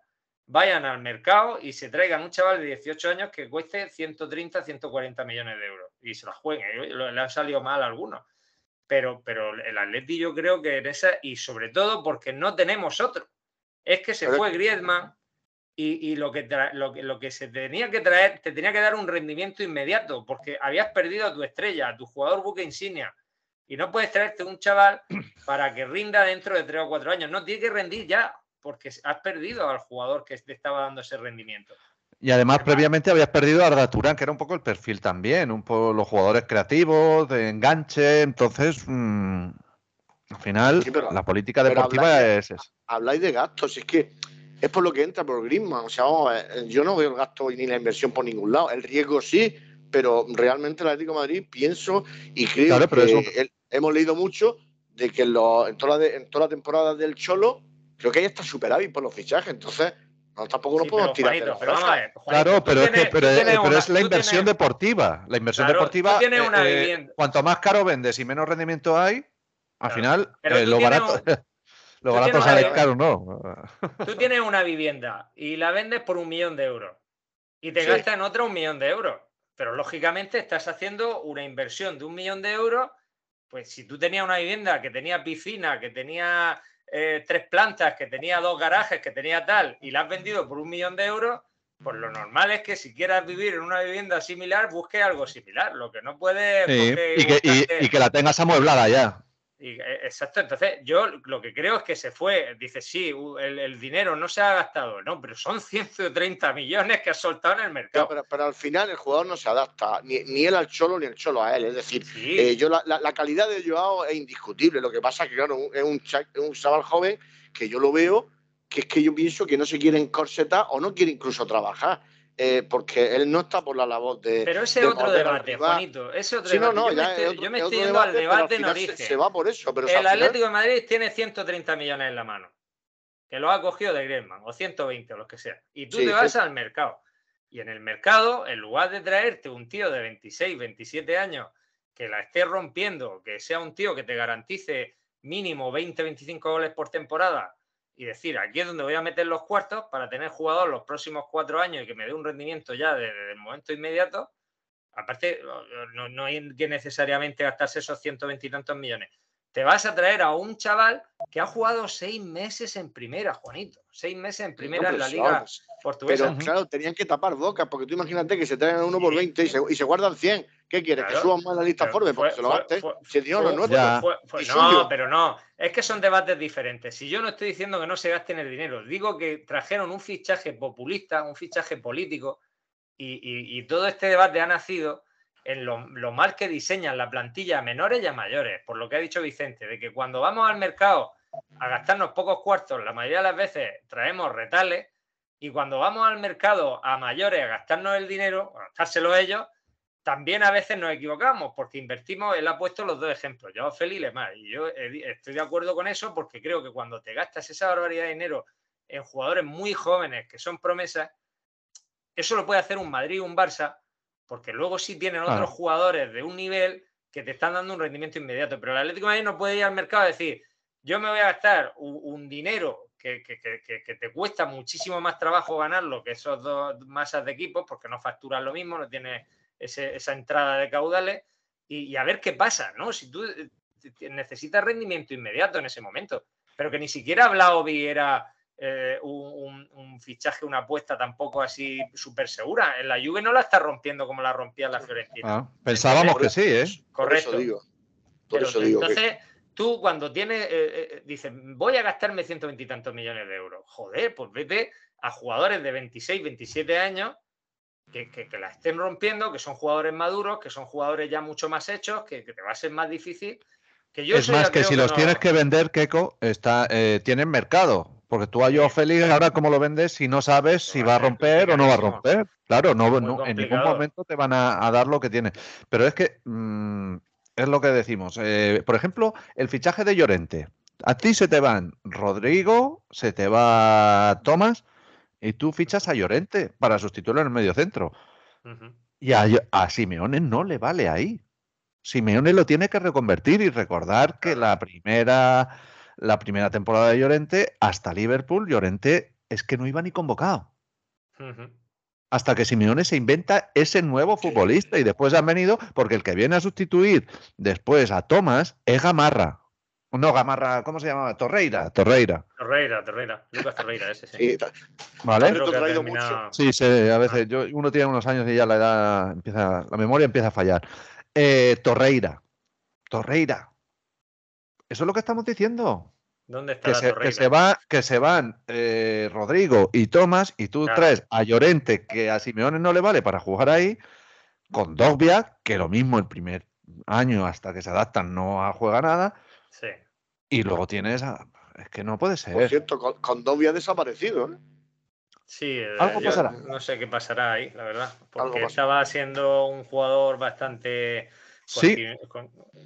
vayan al mercado y se traigan un chaval de 18 años que cueste 130, 140 millones de euros y se la jueguen. Le han salido mal algunos. Pero, pero el Atleti yo creo que en esa, y sobre todo porque no tenemos otro. Es que se fue Griezmann y, lo, que lo, que, lo que se tenía que traer, te tenía que dar un rendimiento inmediato porque habías perdido a tu estrella, a tu jugador buque insignia. Y no puedes traerte un chaval para que rinda dentro de tres o cuatro años. No, tiene que rendir ya porque has perdido al jugador que te estaba dando ese rendimiento. Y además, previamente habías perdido a Arda Turán, que era un poco el perfil también, un poco los jugadores creativos, de enganche. Entonces, mm, al final, la política deportiva es, es, Habláis de gastos, es que es por lo que entra por Griezmann. O sea, yo no veo el gasto ni la inversión por ningún lado. El riesgo sí, pero realmente el Atlético de Madrid pienso y creo que hemos leído mucho de que en, toda la, en toda la temporada del Cholo creo que ahí está superávit por los fichajes. Entonces, no, tampoco nos podemos tirar. claro, pero, es, pero, es la inversión deportiva. La inversión deportiva, eh, eh, cuanto más caro vendes y menos rendimiento hay, al final eh, lo barato, [laughs] lo barato sale caro, ¿no? Tú tienes una vivienda y la vendes por un millón de euros y te gastas en otra un millón de euros. Pero lógicamente estás haciendo una inversión de un millón de euros. Pues si tú tenías una vivienda que tenía piscina, que tenía eh, tres plantas, que tenía dos garajes, que tenía tal, y la has vendido por un millón de euros, pues lo normal es que si quieras vivir en una vivienda similar, busque algo similar. Lo que no puede. y, que, y, que, la tengas amueblada ya. Eh, exacto, entonces yo lo que creo es que se fue, dice, sí, el, dinero no se ha gastado, no, pero son 130 millones que ha soltado en el mercado. pero, al final el jugador no se adapta, ni, ni, él al Cholo ni el Cholo a él, es decir, eh, yo la, la, calidad de Joao es indiscutible, lo que pasa es que claro, es un, un chaval joven que yo lo veo, que es que yo pienso que no se quiere encorsetar o no quiere incluso trabajar. Eh, porque él no está por la labor de. Pero ese es otro debate, Juanito. Ese otro debate. yo, me estoy, yo me estoy yendo al debate en origen. Se, va por eso. Pero el Atlético de Madrid tiene 130 millones en la mano. Que lo ha cogido de Griezmann, o 120, o lo que sea. Y tú te vas al mercado. Y en el mercado, en lugar de traerte un tío de 26, 27 años que la esté rompiendo, que sea un tío que te garantice mínimo 20, 25 goles por temporada y decir, aquí es donde voy a meter los cuartos para tener jugador los próximos cuatro años y que me dé un rendimiento ya desde el momento inmediato. Aparte, no, hay que necesariamente gastarse esos 120 y tantos millones. Te vas a traer a un chaval que ha jugado seis meses en primera, Juanito. Seis meses en primera en la liga portuguesa. Pero claro, tenían que tapar bocas, porque tú imagínate que se traen a uno por 20 y se, y se guardan 100. ¿Qué quieres? ¿Que suban más la lista Forbes? Porque se lo gaste. Si no, no, no, pero no. Es que son debates diferentes. Si yo no estoy diciendo que no se gasten el dinero, digo que trajeron un fichaje populista, un fichaje político, y, todo este debate ha nacido en lo, mal que diseñan la plantilla a menores y a mayores, por lo que ha dicho Vicente, de que cuando vamos al mercado a gastarnos pocos cuartos, la mayoría de las veces traemos retales, y cuando vamos al mercado a mayores a gastarnos el dinero, a gastárselo ellos, también a veces nos equivocamos porque invertimos, él ha puesto los dos ejemplos, yo Feli y Lemar, y yo estoy de acuerdo con eso porque creo que cuando te gastas esa barbaridad de dinero en jugadores muy jóvenes que son promesas, eso lo puede hacer un Madrid un Barça, porque luego sí tienen otros jugadores de un nivel que te están dando un rendimiento inmediato, pero el Atlético de Madrid no puede ir al mercado y decir, yo me voy a gastar un, dinero que, que, te cuesta muchísimo más trabajo ganarlo que esos dos masas de equipos, porque no facturan lo mismo, no tienes esa entrada de caudales y, a ver qué pasa, ¿no? Si tú eh, necesitas rendimiento inmediato en ese momento, pero que ni siquiera Blaovi era eh, un, fichaje, una apuesta tampoco así súper segura. En la Juve no la está rompiendo como la rompía la Fiorentina. Ah, pensábamos que sí, ¿eh? Correcto. Por eso digo. entonces, tú cuando tienes, eh, eh, dices, voy a gastarme 120 y tantos millones de euros. Joder, pues vete a jugadores de 26, 27 años que, que, la estén rompiendo, que son jugadores maduros, que son jugadores ya mucho más hechos, que, te va a ser más difícil. Que yo es más, que si los tienes que vender, Keiko, está, eh, tienen mercado. Porque tú a Joao Félix, ahora cómo lo vendes si no sabes si va a romper o no va a romper. Claro, no, en ningún momento te van a, dar lo que tiene. Pero es que mm, es lo que decimos. Eh, por ejemplo, el fichaje de Llorente. A ti se te van Rodrigo, se te va Tomás y tú fichas a Llorente para sustituirlo en el medio centro. Y a, a, Simeone no le vale ahí. Simeone lo tiene que reconvertir y recordar que la primera, la primera temporada de Llorente, hasta Liverpool, Llorente es que no iba ni convocado. Hasta que Simeone se inventa ese nuevo futbolista y después han venido, porque el que viene a sustituir después a Tomás es Gamarra. No, Gamarra, ¿cómo se llamaba? Torreira, Torreira. Torreira, Torreira. Lucas Torreira, ese sí. vale. Sí, sí, a veces yo, uno tiene unos años y ya la edad empieza, la memoria empieza a fallar. Eh, Torreira. Torreira. Eso es lo que estamos diciendo. ¿Dónde está que, la se, que se, va, que se van eh, Rodrigo y Tomás y tú traes a Llorente, que a Simeone no le vale para jugar ahí, con Dogbia, que lo mismo el primer año hasta que se adaptan no juega nada Sí. Y luego tienes. Es que no puede ser. Por cierto, con, ha desaparecido, ¿eh? Sí, eh, ¿Algo pasará? no sé qué pasará ahí, la verdad. Porque estaba siendo un jugador bastante. Sí.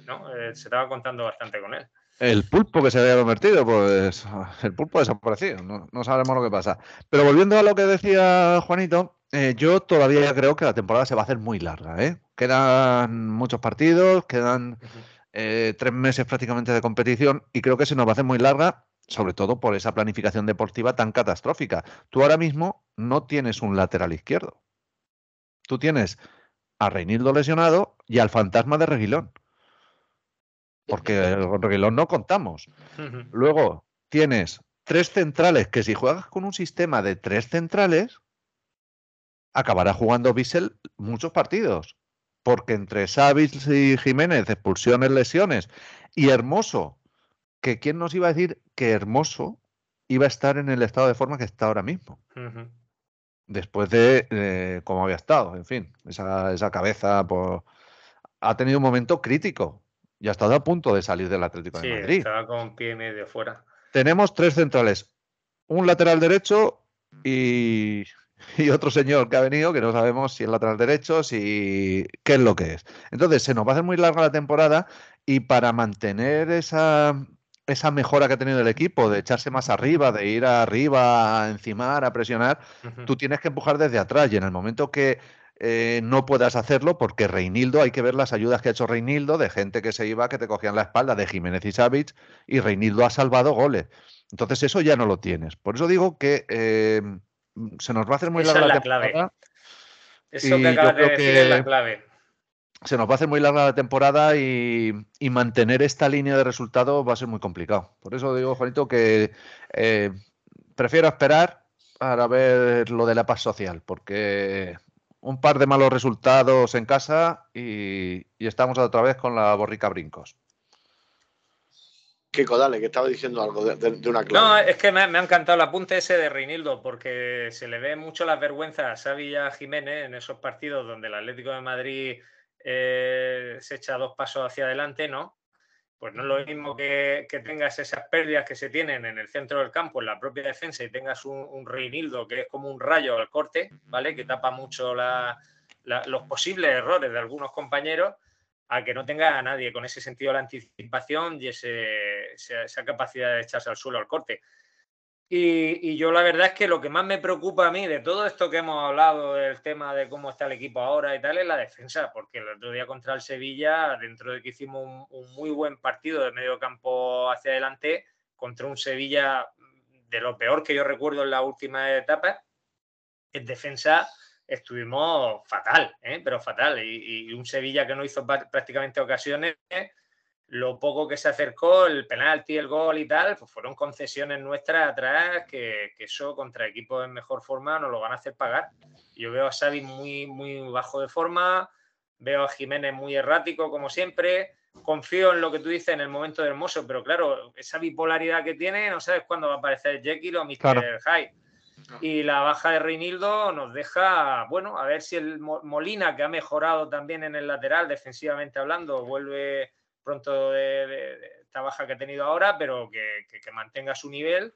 ¿no? Eh, se estaba contando bastante con él. El pulpo que se había convertido, pues el pulpo ha desaparecido, no, no sabemos lo que pasa. Pero volviendo a lo que decía Juanito, yo todavía creo que la temporada se va a hacer muy larga. ¿eh? Quedan muchos partidos, quedan eh, tres meses prácticamente de competición y creo que se nos va a hacer muy larga, sobre todo por esa planificación deportiva tan catastrófica. Tú ahora mismo no tienes un lateral izquierdo. Tú tienes a Reinildo lesionado y al fantasma de Reguilón. Porque con Reguilón no contamos. Luego tienes tres centrales que si juegas con un sistema de tres centrales, acabará jugando Bissell muchos partidos porque entre Savic y Jiménez, expulsiones, lesiones, y Hermoso, que quién nos iba a decir que Hermoso iba a estar en el estado de forma que está ahora mismo. Después de eh, cómo había estado, en fin, esa, cabeza pues, ha tenido un momento crítico y ha estado a punto de salir del Atlético de Madrid. Estaba con pie medio fuera. Tenemos tres centrales, un lateral derecho y y otro señor que ha venido que no sabemos si es lateral derecho, si qué es lo que es. Entonces, se nos va a hacer muy larga la temporada y para mantener esa, esa mejora que ha tenido el equipo, de echarse más arriba, de ir arriba, a encimar, a presionar, tú tienes que empujar desde atrás y en el momento que eh, no puedas hacerlo, porque Reinildo, hay que ver las ayudas que ha hecho Reinildo de gente que se iba, que te cogían la espalda, de Jiménez y Savic, y Reinildo ha salvado goles. Entonces eso ya no lo tienes. Por eso digo que eh, se nos va a hacer muy larga la, temporada. Eso que acabas de decir es la clave. Se nos va a hacer muy larga la temporada y, mantener esta línea de resultados va a ser muy complicado. Por eso digo, Juanito, que eh, prefiero esperar para ver lo de la paz social, porque un par de malos resultados en casa y, y estamos otra vez con la borrica brincos. Kiko, dale, que estaba diciendo algo de, una clave. No, es que me, ha encantado el apunte ese de Reinildo, porque se le ve mucho las vergüenzas a Xavi Jiménez en esos partidos donde el Atlético de Madrid eh, se echa dos pasos hacia adelante, ¿no? Pues no es lo mismo que, tengas esas pérdidas que se tienen en el centro del campo, en la propia defensa, y tengas un, Reinildo que es como un rayo al corte, ¿vale? Que tapa mucho los posibles errores de algunos compañeros a que no tenga a nadie con ese sentido de la anticipación y esa capacidad de echarse al suelo al corte. Y, yo la verdad es que lo que más me preocupa a mí de todo esto que hemos hablado del tema de cómo está el equipo ahora y tal es la defensa, porque el otro día contra el Sevilla, dentro de que hicimos un, un muy buen partido de medio campo hacia adelante, contra un Sevilla de lo peor que yo recuerdo en la última etapa, en defensa estuvimos fatal, ¿eh? pero fatal. Y, un Sevilla que no hizo prácticamente ocasiones, lo poco que se acercó, el penalti, el gol y tal, pues fueron concesiones nuestras atrás que, eso contra equipos en mejor forma nos lo van a hacer pagar. Yo veo a Xavi muy, muy bajo de forma, veo a Jiménez muy errático como siempre, confío en lo que tú dices en el momento de Hermoso, pero claro, esa bipolaridad que tiene, no sabes cuándo va a aparecer Jekyll o Mr. Hyde. Y la baja de Reinildo nos deja, bueno, a ver si el Molina, que ha mejorado también en el lateral, defensivamente hablando, vuelve pronto de, esta baja que ha tenido ahora, pero que, mantenga su nivel.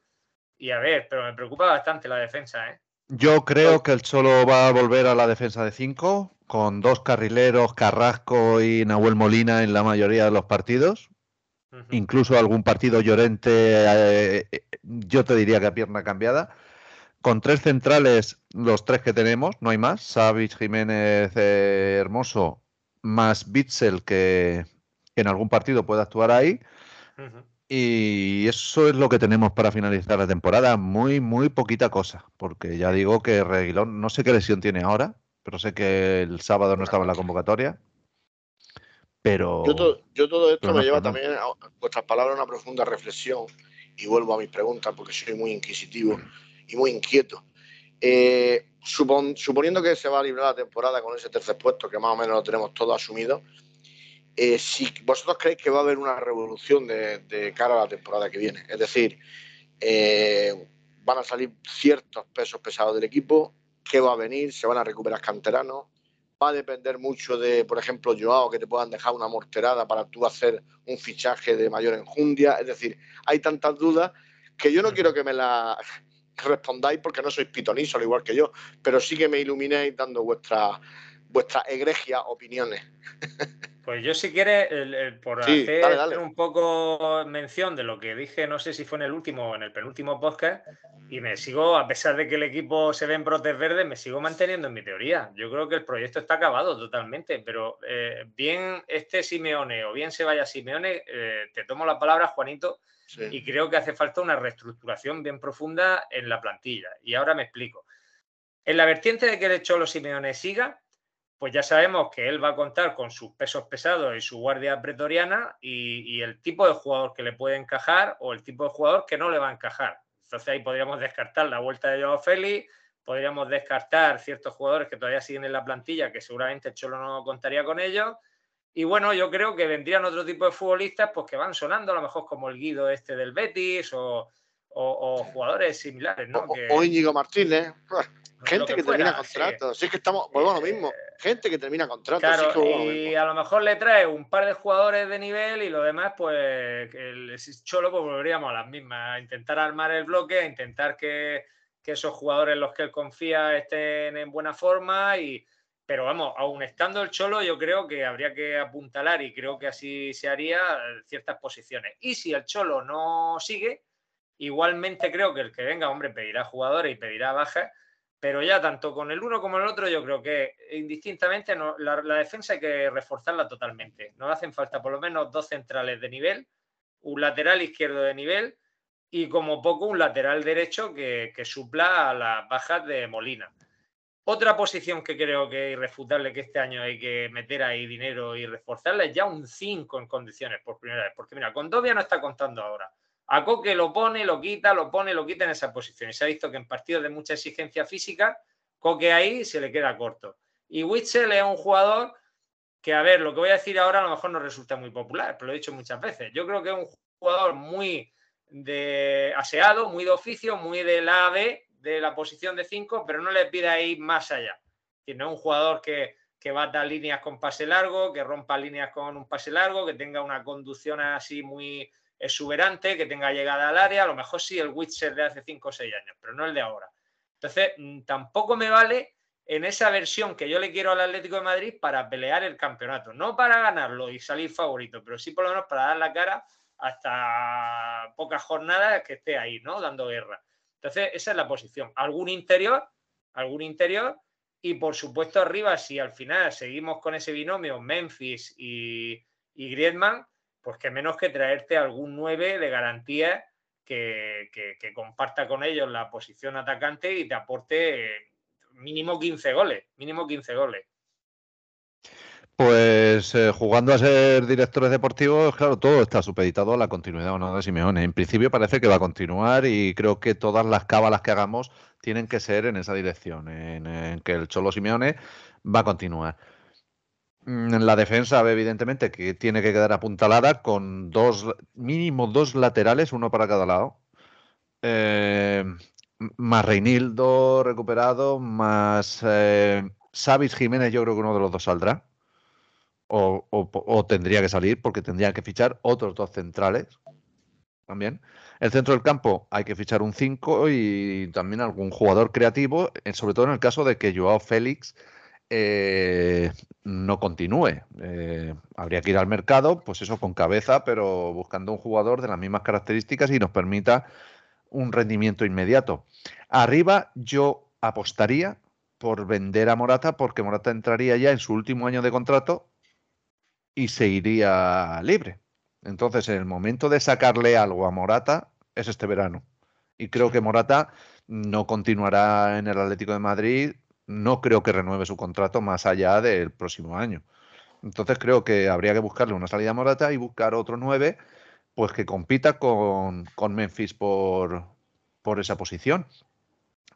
Y a ver, pero me preocupa bastante la defensa, ¿eh? Yo creo que el Cholo va a volver a la defensa de 5, con dos carrileros, Carrasco y Nahuel Molina en la mayoría de los partidos. Incluso algún partido llorente, eh, yo te diría que a pierna cambiada con tres centrales, los tres que tenemos, no hay más. Savich, Jiménez, eh, Hermoso, más Bitzel, que en algún partido puede actuar ahí. Y eso es lo que tenemos para finalizar la temporada. Muy, muy poquita cosa. Porque ya digo que Reguilón, no sé qué lesión tiene ahora, pero sé que el sábado no estaba en la convocatoria. Pero. Yo, todo esto me lleva también a vuestras palabras a una profunda reflexión. Y vuelvo a mis preguntas porque soy muy inquisitivo y muy inquieto. Eh, suponiendo que se va a librar la temporada con ese tercer puesto, que más o menos lo tenemos todo asumido, eh, si vosotros creéis que va a haber una revolución de, cara a la temporada que viene, es decir, eh, van a salir ciertos pesos pesados del equipo, ¿qué va a venir? ¿Se van a recuperar canteranos? Va a depender mucho de, por ejemplo, Joao, que te puedan dejar una morterada para tú hacer un fichaje de mayor enjundia. Es decir, hay tantas dudas que yo no quiero que me la [laughs] respondáis porque no sois pitonisos, al igual que yo, pero sí que me iluminéis dando vuestras vuestra egregia opiniones. [laughs] Pues yo si quieres, por hacer un poco mención de lo que dije, no sé si fue en el último o en el penúltimo podcast, y me sigo, a pesar de que el equipo se ve en brotes verdes, me sigo manteniendo en mi teoría. Yo creo que el proyecto está acabado totalmente, pero eh, bien este Simeone o bien se vaya Simeone, eh, te tomo la palabra, Juanito, y creo que hace falta una reestructuración bien profunda en la plantilla. Y ahora me explico. En la vertiente de que el Cholo Simeone siga, pues ya sabemos que él va a contar con sus pesos pesados y su guardia pretoriana y, el tipo de jugador que le puede encajar o el tipo de jugador que no le va a encajar. Entonces ahí podríamos descartar la vuelta de Joao Félix, podríamos descartar ciertos jugadores que todavía siguen en la plantilla, que seguramente el Cholo no contaría con ellos, y bueno, yo creo que vendrían otro tipo de futbolistas pues que van sonando, a lo mejor como el Guido este del Betis o, jugadores similares, ¿no? O, Íñigo Martínez. [laughs] Gente que, termina contrato. Sí. es que estamos, volvemos a lo mismo. Gente que termina contrato. Claro, y a lo mejor le trae un par de jugadores de nivel y lo demás, pues el Cholo, pues volveríamos a las mismas. A intentar armar el bloque, a intentar que, que esos jugadores en los que él confía estén en buena forma y pero vamos, aún estando el Cholo, yo creo que habría que apuntalar y creo que así se haría ciertas posiciones. Y si el Cholo no sigue, igualmente creo que el que venga, hombre, pedirá jugadores y pedirá bajas, pero ya tanto con el uno como el otro, yo creo que indistintamente la, defensa hay que reforzarla totalmente. Nos hacen falta por lo menos dos centrales de nivel, un lateral izquierdo de nivel y como poco un lateral derecho que, que supla a las bajas de Molina. Otra posición que creo que es irrefutable que este año hay que meter ahí dinero y reforzarla es ya un 5 en condiciones por primera vez. Porque mira, Condovia no está contando ahora. A Coque lo pone, lo quita, lo pone, lo quita en esa posición. Y se ha visto que en partidos de mucha exigencia física, Coque ahí se le queda corto. Y Witzel es un jugador que, a ver, lo que voy a decir ahora a lo mejor no resulta muy popular, pero lo he dicho muchas veces. Yo creo que es un jugador muy de aseado, muy de oficio, muy de la AB, de la posición de 5, pero no le pide ir más allá. Que no es un jugador que, que bata líneas con pase largo, que rompa líneas con un pase largo, que tenga una conducción así muy exuberante, que tenga llegada al área. A lo mejor sí el Witcher de hace 5 o 6 años, pero no el de ahora. Entonces, mm, tampoco me vale en esa versión que yo le quiero al Atlético de Madrid para pelear el campeonato. No para ganarlo y salir favorito, pero sí por lo menos para dar la cara hasta pocas jornadas que esté ahí, ¿no? Dando guerra. Entonces, esa es la posición. Algún interior, algún interior, y por supuesto arriba, si al final seguimos con ese binomio Memphis y, y Griezmann, pues que menos que traerte algún 9 de garantía que, comparta con ellos la posición atacante y te aporte mínimo 15 goles, mínimo 15 goles. Pues eh, jugando a ser directores deportivos, claro, todo está supeditado a la continuidad o no de Simeone. En principio parece que va a continuar y creo que todas las cábalas que hagamos tienen que ser en esa dirección, en, que el Cholo Simeone va a continuar. Mm, La defensa, evidentemente, que tiene que quedar apuntalada con dos, mínimo dos laterales, uno para cada lado. Eh, más Reinildo recuperado, más eh, Jiménez, yo creo que uno de los dos saldrá. O, o- o tendría que salir porque tendrían que fichar otros dos centrales también. El centro del campo hay que fichar un 5 y también algún jugador creativo, eh, sobre todo en el caso de que Joao Félix eh, no continúe. Eh, habría que ir al mercado, pues eso con cabeza, pero buscando un jugador de las mismas características y nos permita un rendimiento inmediato. Arriba yo apostaría por vender a Morata porque Morata entraría ya en su último año de contrato y se iría libre. Entonces, el momento de sacarle algo a Morata es este verano. Y creo que Morata no continuará en el Atlético de Madrid. No creo que renueve su contrato más allá del próximo año. Entonces creo que habría que buscarle una salida a Morata y buscar otro 9, pues que compita con, con Memphis por, por esa posición.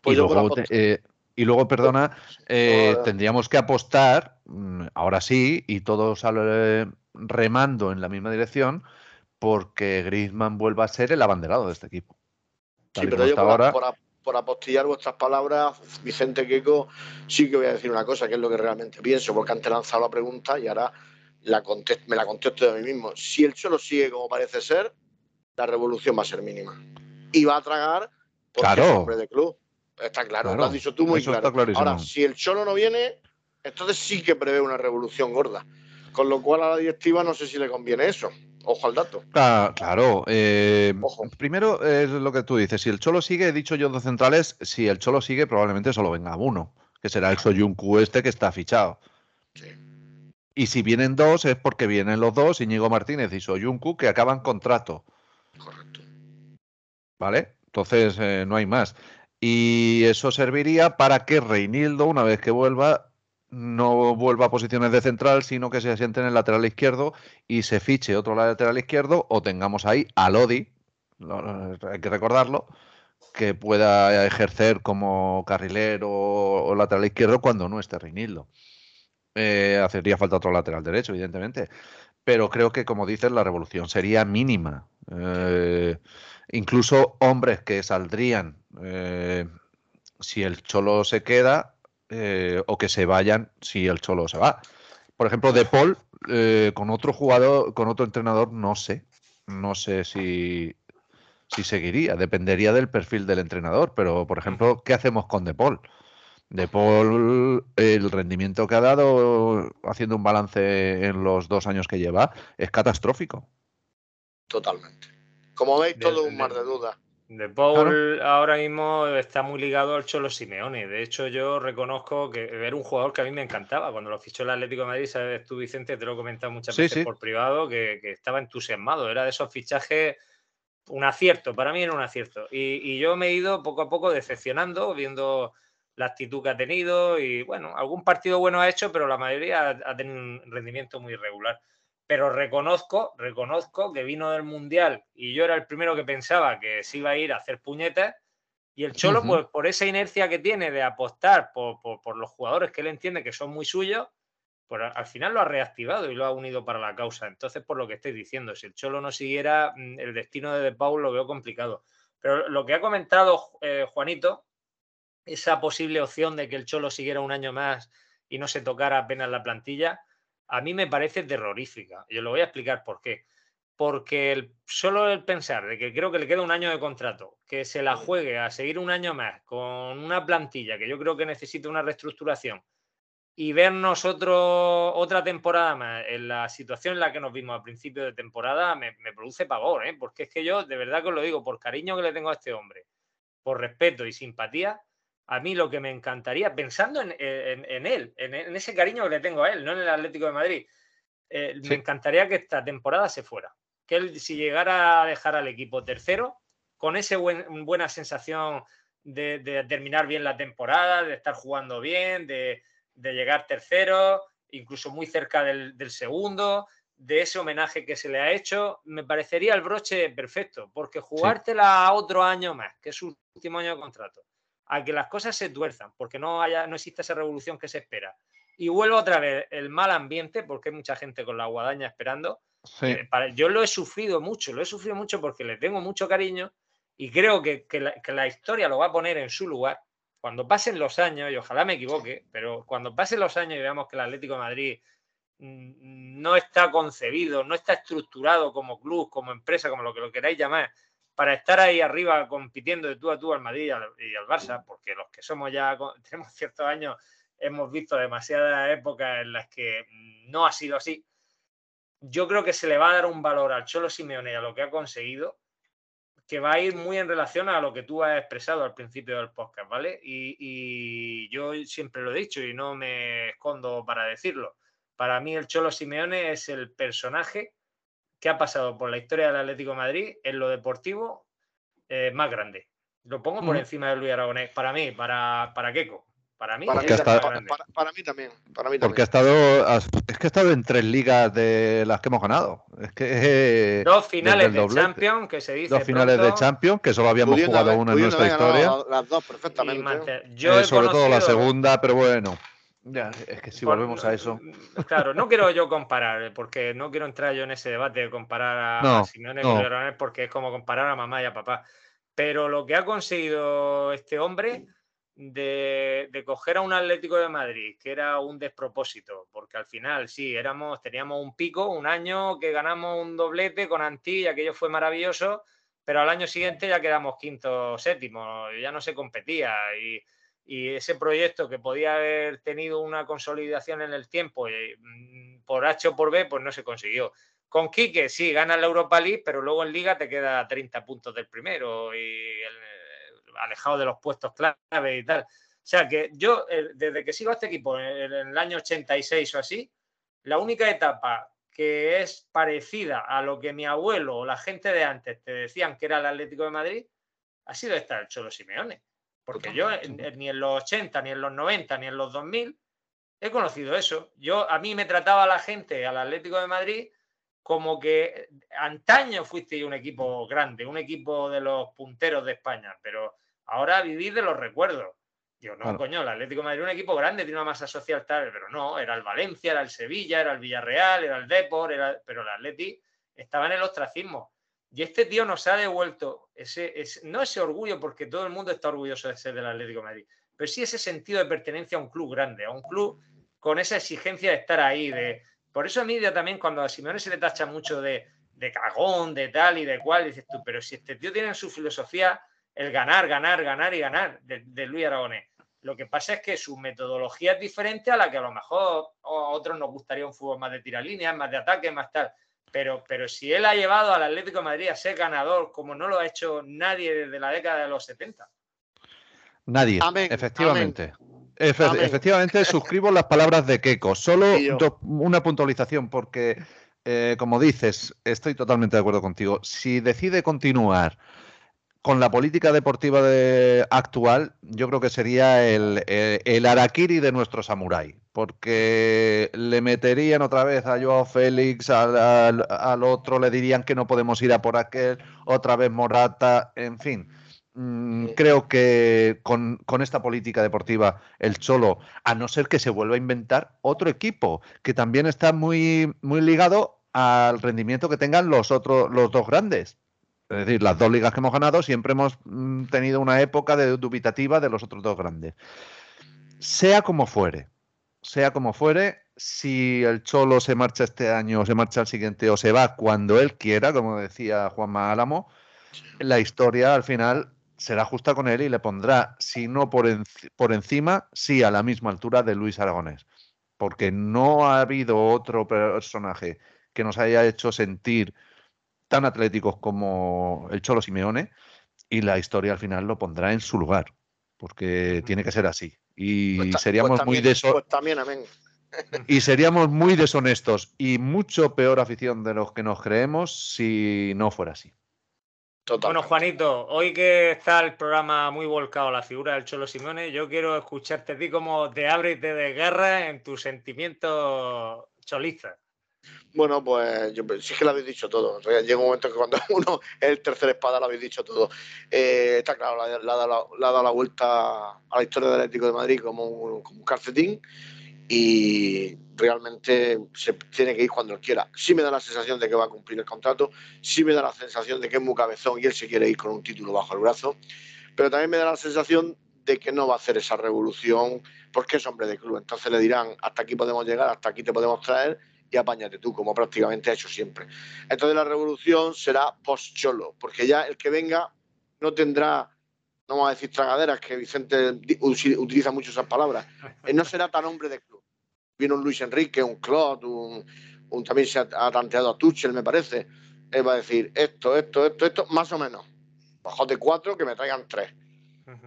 Pues y, por luego, eh, y luego, perdona, eh, tendríamos que apostar, mm, ahora sí, y todos al- remando en la misma dirección, porque Griezmann vuelva a ser el abanderado de este equipo. Tal Sí, pero yo por, ahora, por por apostillar vuestras palabras, Vicente Queco, sí que voy a decir una cosa, que es lo que realmente pienso, porque antes he lanzado la pregunta y ahora la me la contesto de mí mismo. Si el Cholo sigue como parece ser, la revolución va a ser mínima. Y va a tragar porque Claro. hombre de club. Está claro, Claro, lo has dicho tú muy eso claro. Ahora, si el Cholo no viene, entonces sí que prevé una revolución gorda. Con lo cual a la directiva no sé si le conviene eso. Ojo al dato. Cla- Claro, eh, Ojo. primero es lo que tú dices. Si el Cholo sigue, he dicho yo dos centrales, si el Cholo sigue, probablemente solo venga uno, que será el Soyuncu este que está fichado. Sí. Y si vienen dos, es porque vienen los dos, Íñigo Martínez y Soyuncu, que acaban contrato, Correcto. ¿vale? Entonces eh, no hay más. Y eso serviría para que Reinildo, una vez que vuelva, no vuelva a posiciones de central, sino que se asiente en el lateral izquierdo y se fiche otro lateral izquierdo o tengamos ahí a Lodi, lo- hay que recordarlo, que pueda ejercer como carrilero o lateral izquierdo cuando no esté Reinildo. Eh, hacería falta otro lateral derecho, evidentemente. Pero creo que, como dices, la revolución sería mínima. Eh, incluso hombres que saldrían eh, si el Cholo se queda eh, o que se vayan si el Cholo se va. Por ejemplo, De Paul, eh, con otro jugador, con otro entrenador, no sé. No sé si, si seguiría. Dependería del perfil del entrenador. Pero, por ejemplo, ¿qué hacemos con De Paul? De Paul, el rendimiento que ha dado haciendo un balance en los dos años que lleva es catastrófico. Totalmente. Como veis, todo un mar de dudas. De Paul ahora mismo está muy ligado al Cholo Simeone. De hecho, yo reconozco que era un jugador que a mí me encantaba. Cuando lo fichó el Atlético de Madrid, sabes tú, Vicente, te lo he comentado muchas Sí, veces sí. por privado, que, que estaba entusiasmado. Era de esos fichajes, un acierto. Para mí era un acierto. Y, y yo me he ido poco a poco decepcionando, viendo la actitud que ha tenido. Y bueno, algún partido bueno ha hecho, pero la mayoría ha, ha tenido un rendimiento muy irregular pero reconozco, reconozco que vino del Mundial y yo era el primero que pensaba que se iba a ir a hacer puñetas y el Cholo, pues por esa inercia que tiene de apostar por, por- por los jugadores que él entiende que son muy suyos, pues al final lo ha reactivado y lo ha unido para la causa. Entonces, por lo que estoy diciendo, si el Cholo no siguiera, mm, el destino de De Paul lo veo complicado. Pero lo que ha comentado eh, Juanito, esa posible opción de que el Cholo siguiera un año más y no se tocara apenas la plantilla, a mí me parece terrorífica. Yo lo voy a explicar por qué. Porque el- solo el pensar de que creo que le queda un año de contrato, que se la juegue a seguir un año más con una plantilla que yo creo que necesita una reestructuración y vernos otro, otra temporada más en la situación en la que nos vimos a principio de temporada me, me produce pavor, ¿eh? porque es que yo de verdad que os lo digo, por cariño que le tengo a este hombre, por respeto y simpatía, a mí lo que me encantaría, pensando en, en- en él, en, en ese cariño que le tengo a él, no en el Atlético de Madrid, eh, Sí. me encantaría que esta temporada se fuera. Que él, si llegara a dejar al equipo tercero, con esa buena sensación de, de terminar bien la temporada, de estar jugando bien, de, de llegar tercero, incluso muy cerca del, del segundo, de ese homenaje que se le ha hecho, me parecería el broche perfecto, porque jugártela a otro año más, que es su último año de contrato, a que las cosas se tuerzan, porque no, haya, no existe esa revolución que se espera, y vuelve otra vez el mal ambiente, porque hay mucha gente con la guadaña esperando. Eh, yo lo he sufrido mucho, lo he sufrido mucho porque le tengo mucho cariño y creo que, la, historia lo va a poner en su lugar. Cuando pasen los años, y ojalá me equivoque, pero cuando pasen los años y veamos que el Atlético de Madrid mm, no está concebido, no está estructurado como club, como empresa, como lo que lo queráis llamar, para estar ahí arriba compitiendo de tú a tú al Madrid y al, Barça, porque los que somos ya, [laughs] tenemos ciertos años, hemos visto demasiadas épocas en las que no ha sido así. Yo creo que se le va a dar un valor al Cholo Simeone a lo que ha conseguido que va a ir muy en relación a lo que tú has expresado al principio del podcast, ¿vale? Y, yo siempre lo he dicho y no me escondo para decirlo. Para mí el Cholo Simeone es el personaje que ha pasado por la historia del Atlético de Madrid en lo deportivo eh, más grande. Lo pongo por encima de Luis Aragonés, para mí, para, para Keco. Para mí, para, mí también. Para mí Porque ha estado, es que ha estado en tres ligas de las que hemos ganado. Es que, Dos finales de Champions, que se dice. Dos finales de Champions, que solo habíamos jugado una en nuestra historia. Las dos perfectamente. Yo eh, sobre todo la segunda, pero bueno. Ya, es que si volvemos a eso. Claro, no quiero yo comparar, porque no quiero entrar yo en ese debate de comparar a, Simeone porque es como comparar a mamá y a papá. Pero lo que ha conseguido este hombre de, coger a un Atlético de Madrid, que era un despropósito, porque al final sí, éramos, teníamos un pico, un año que ganamos un doblete con Antí y aquello fue maravilloso, pero al año siguiente ya quedamos quinto, séptimo, ya no se competía y, ese proyecto que podía haber tenido una consolidación en el tiempo y, mm, por H o por B, pues no se consiguió. Con Quique sí, gana la Europa League, pero luego en Liga te queda 30 puntos del primero y el, alejado de los puestos clave y tal. O sea que yo, eh, desde que sigo a este equipo en, el año 86 o así, la única etapa que es parecida a lo que mi abuelo o la gente de antes te decían que era el Atlético de Madrid, ha sido esta el Cholo Simeone. Porque yo ni en los 80, ni en los 90, ni en los 2000 he conocido eso. Yo a mí me trataba la gente al Atlético de Madrid como que antaño fuiste un equipo grande, un equipo de los punteros de España, pero ahora vivís de los recuerdos. Yo no, coño, el Atlético de Madrid un equipo grande, tiene una masa social tal, pero no, era el Valencia, era el Sevilla, era el Villarreal, era el Depor, era... pero el Atleti estaba en el ostracismo. Y este tío nos ha devuelto ese, no ese orgullo, porque todo el mundo está orgulloso de ser del Atlético de Madrid, pero sí ese sentido de pertenencia a un club grande, a un club con esa exigencia de estar ahí, de, por eso a mí también cuando a Simeone se le tacha mucho de, cagón, de tal y de cual, dices tú, pero si este tío tiene en su filosofía el ganar, ganar, ganar y ganar de, Luis Aragonés. Lo que pasa es que su metodología es diferente a la que a lo mejor a otros nos gustaría un fútbol más de tiralíneas, más de ataque, más tal. Pero, pero si él ha llevado al Atlético de Madrid a ser ganador como no lo ha hecho nadie desde la década de los 70. Nadie, efectivamente. efectivamente, [laughs] suscribo las palabras de Keiko. Solo una puntualización, porque, eh, como dices, estoy totalmente de acuerdo contigo. Si decide continuar con la política deportiva de, actual, yo creo que sería el, el, Arakiri de nuestro samurái, porque le meterían otra vez a Joao Félix, al, al, otro le dirían que no podemos ir a por aquel, otra vez Morata, en fin. Mm, creo que con, con, esta política deportiva, el Cholo, a no ser que se vuelva a inventar otro equipo, que también está muy, muy ligado al rendimiento que tengan los otros, los dos grandes. Es decir, las dos ligas que hemos ganado siempre hemos mm, tenido una época de dubitativa de los otros dos grandes. Sea como fuere, sea como fuere, si el Cholo se marcha este año, o se marcha el siguiente, o se va cuando él quiera, como decía Juanma Álamo, la historia al final será justa con él y le pondrá, si no por, por encima, sí a la misma altura de Luis Aragonés. Porque no ha habido otro personaje que nos haya hecho sentir tan atléticos como el Cholo Simeone y la historia al final lo pondrá en su lugar, porque tiene que ser así. Y pues seríamos pues muy pues y seríamos muy deshonestos y mucho peor afición de los que nos creemos si no fuera así. Bueno, Juanito, hoy que está el programa muy volcado a la figura del Cholo Simeone, yo quiero escucharte a ti como te abres de guerra en tus sentimientos cholistas. Bueno, pues yo, sí que lo habéis dicho todo. Llega un momento que cuando [laughs] uno es el tercer espada lo habéis dicho todo. Eh, está claro, le ha, dado la vuelta a la historia del Atlético de Madrid como un, calcetín. y realmente se tiene que ir cuando él quiera. Sí me da la sensación de que va a cumplir el contrato, sí me da la sensación de que es muy cabezón y él se quiere ir con un título bajo el brazo, pero también me da la sensación de que no va a hacer esa revolución porque es hombre de club. Entonces le dirán, hasta aquí podemos llegar, hasta aquí te podemos traer y apáñate tú, como prácticamente ha hecho siempre. Entonces la revolución será post-cholo, porque ya el que venga no tendrá, no vamos a decir tragaderas, que Vicente utiliza mucho esas palabras, él no será tan hombre de club. Viene un Luis Enrique, un Claude, un, también se ha, tanteado a Tuchel, me parece. Él va a decir esto, esto, esto, esto, más o menos. Bajo de cuatro, que me traigan tres.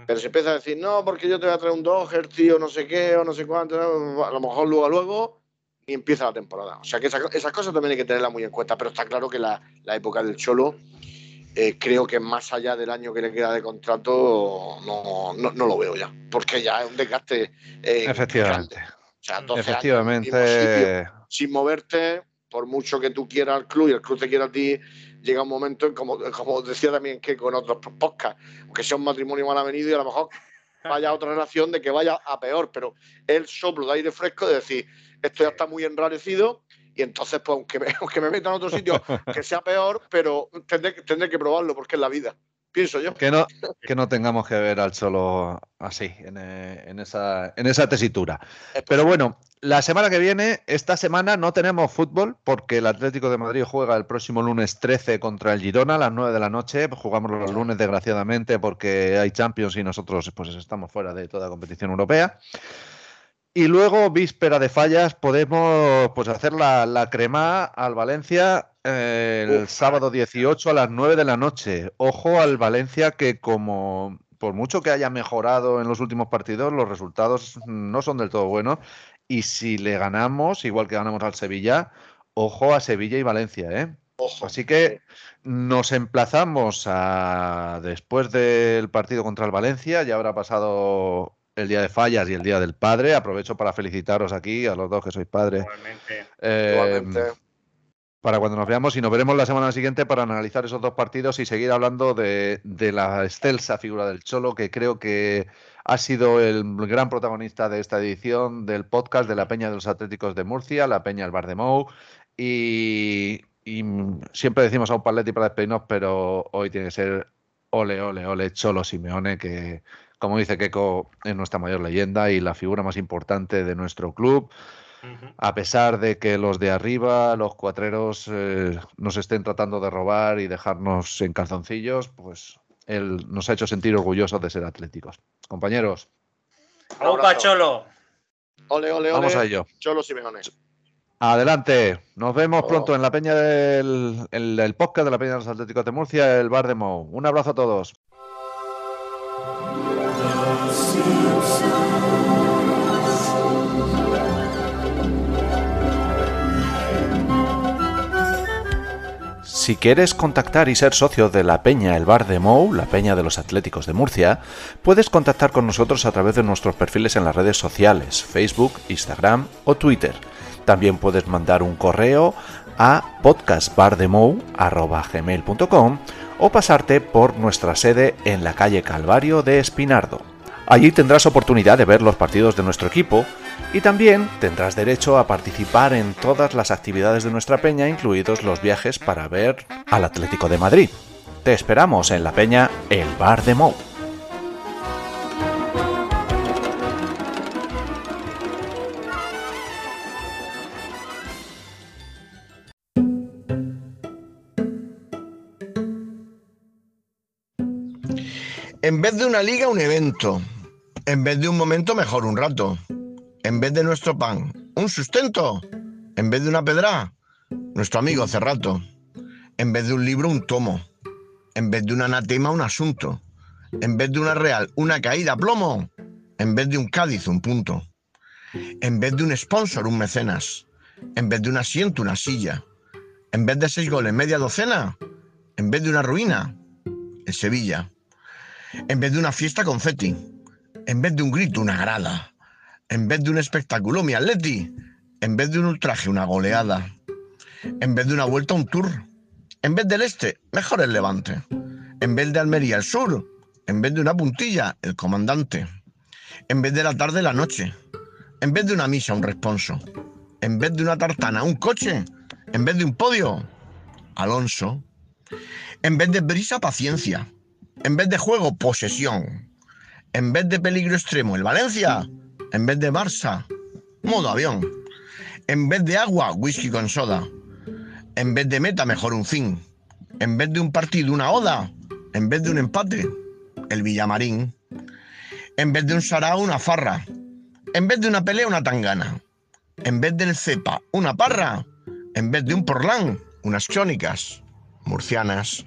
Pero se empieza a decir, no, porque yo te voy a traer un Dodger, tío, no sé qué, o no sé cuánto, a lo mejor luego, luego, y empieza la temporada. O sea que esas cosas también hay que tenerlas muy en cuenta, pero está claro que la, época del Cholo, eh, creo que más allá del año que le queda de contrato, no, no, lo veo ya, porque ya es un desgaste. Eh, Efectivamente. O sea, Efectivamente. sin moverte, por mucho que tú quieras al club y el club te quiera a ti, llega un momento, como, como decía también que con otros podcasts, aunque sea un matrimonio mal avenido y a lo mejor vaya a otra relación de que vaya a peor, pero el soplo de aire fresco de decir, esto ya está muy enrarecido y entonces, pues, aunque me, [laughs] aunque me meta en otro sitio que sea peor, pero tendré, tendré que probarlo porque es la vida pienso yo. Que no, que no tengamos que ver al solo así, en, eh, esa, en esa tesitura. Pero bueno, la semana que viene, esta semana no tenemos fútbol porque el Atlético de Madrid juega el próximo lunes 13 contra el Girona a las 9 de la noche. Jugamos los lunes, desgraciadamente, porque hay Champions y nosotros pues estamos fuera de toda competición europea. Y luego, víspera de fallas, podemos pues, hacer la, la crema al Valencia el sábado 18 a las 9 de la noche. Ojo al Valencia que como por mucho que haya mejorado en los últimos partidos, los resultados no son del todo buenos. Y si le ganamos, igual que ganamos al Sevilla, ojo a Sevilla y Valencia, ¿eh? Así que nos emplazamos a después del partido contra el Valencia, ya habrá pasado el día de fallas y el día del padre. Aprovecho para felicitaros aquí a los dos que sois padres. Igualmente. Eh, para cuando nos veamos y nos veremos la semana siguiente para analizar esos dos partidos y seguir hablando de, la excelsa figura del Cholo, que creo que ha sido el gran protagonista de esta edición del podcast de la Peña de los Atléticos de Murcia, la Peña del Bar de Mou. Y, siempre decimos a un paletti para despedirnos, pero hoy tiene que ser ole, ole, ole, Cholo Simeone, que como dice Keiko, es nuestra mayor leyenda y la figura más importante de nuestro club. A pesar de que los de arriba, los cuatreros, eh, nos estén tratando de robar y dejarnos en calzoncillos, pues él nos ha hecho sentir orgullosos de ser atléticos. Compañeros. ¡Opa, Cholo! Ole, ole, ole. Vamos a ello. Cholo Simeone. Adelante. Nos vemos oh. pronto en la peña del el, podcast de la Peña de los Atléticos de Murcia, el Bar de Mou. Un abrazo a todos. Si quieres contactar y ser socio de la Peña El Bar de Mou, la Peña de los Atléticos de Murcia, puedes contactar con nosotros a través de nuestros perfiles en las redes sociales, Facebook, Instagram o Twitter. También puedes mandar un correo a podcastbardemou.com o pasarte por nuestra sede en la calle Calvario de Espinardo. Allí tendrás oportunidad de ver los partidos de nuestro equipo y también tendrás derecho a participar en todas las actividades de nuestra peña, incluidos los viajes para ver al Atlético de Madrid. Te esperamos en la peña El Bar de Mou. En vez de una liga, un evento. En vez de un momento, mejor un rato. En vez de nuestro pan, un sustento. En vez de una pedra, nuestro amigo Cerrato. En vez de un libro, un tomo. En vez de un anatema, un asunto. En vez de una real, una caída, plomo. En vez de un Cádiz, un punto. En vez de un sponsor, un mecenas. En vez de un asiento, una silla. En vez de seis goles, media docena. En vez de una ruina, el Sevilla. En vez de una fiesta, confeti. En vez de un grito, una grada. En vez de un espectáculo, mi atleti. En vez de un ultraje, una goleada. En vez de una vuelta, un tour. En vez del este, mejor el levante. En vez de Almería, el sur. En vez de una puntilla, el comandante. En vez de la tarde, la noche. En vez de una misa, un responso. En vez de una tartana, un coche. En vez de un podio, Alonso. En vez de brisa, paciencia. En vez de juego, posesión. En vez de peligro extremo, el Valencia. En vez de Barça, modo avión. En vez de agua, whisky con soda. En vez de meta, mejor un fin. En vez de un partido, una oda. En vez de un empate, el Villamarín. En vez de un sarao, una farra. En vez de una pelea, una tangana. En vez del cepa, una parra. En vez de un porlán, unas chónicas murcianas.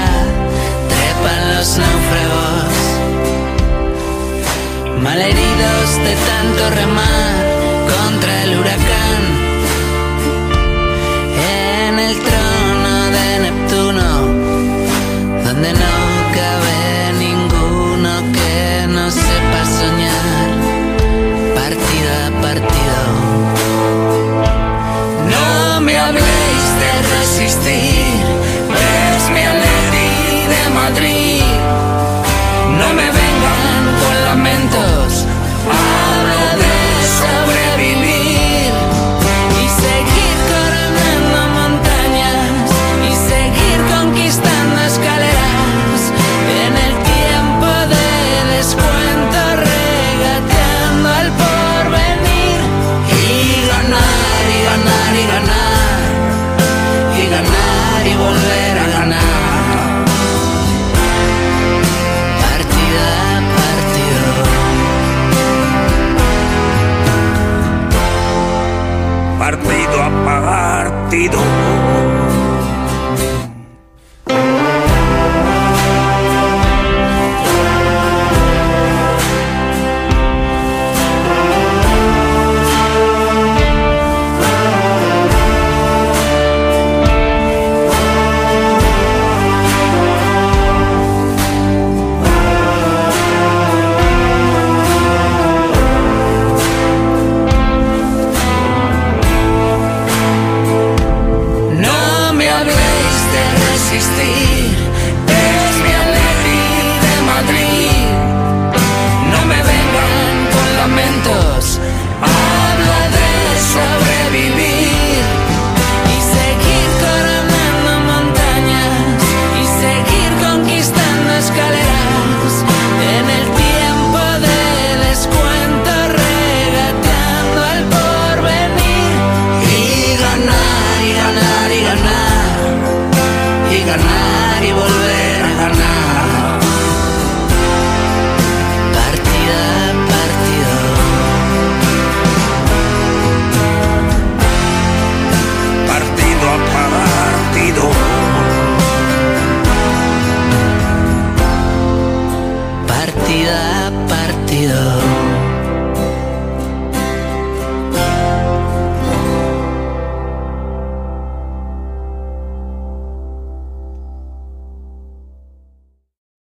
los náufragos, malheridos de tanto remar contra el huracán. En el trono de Neptuno, donde no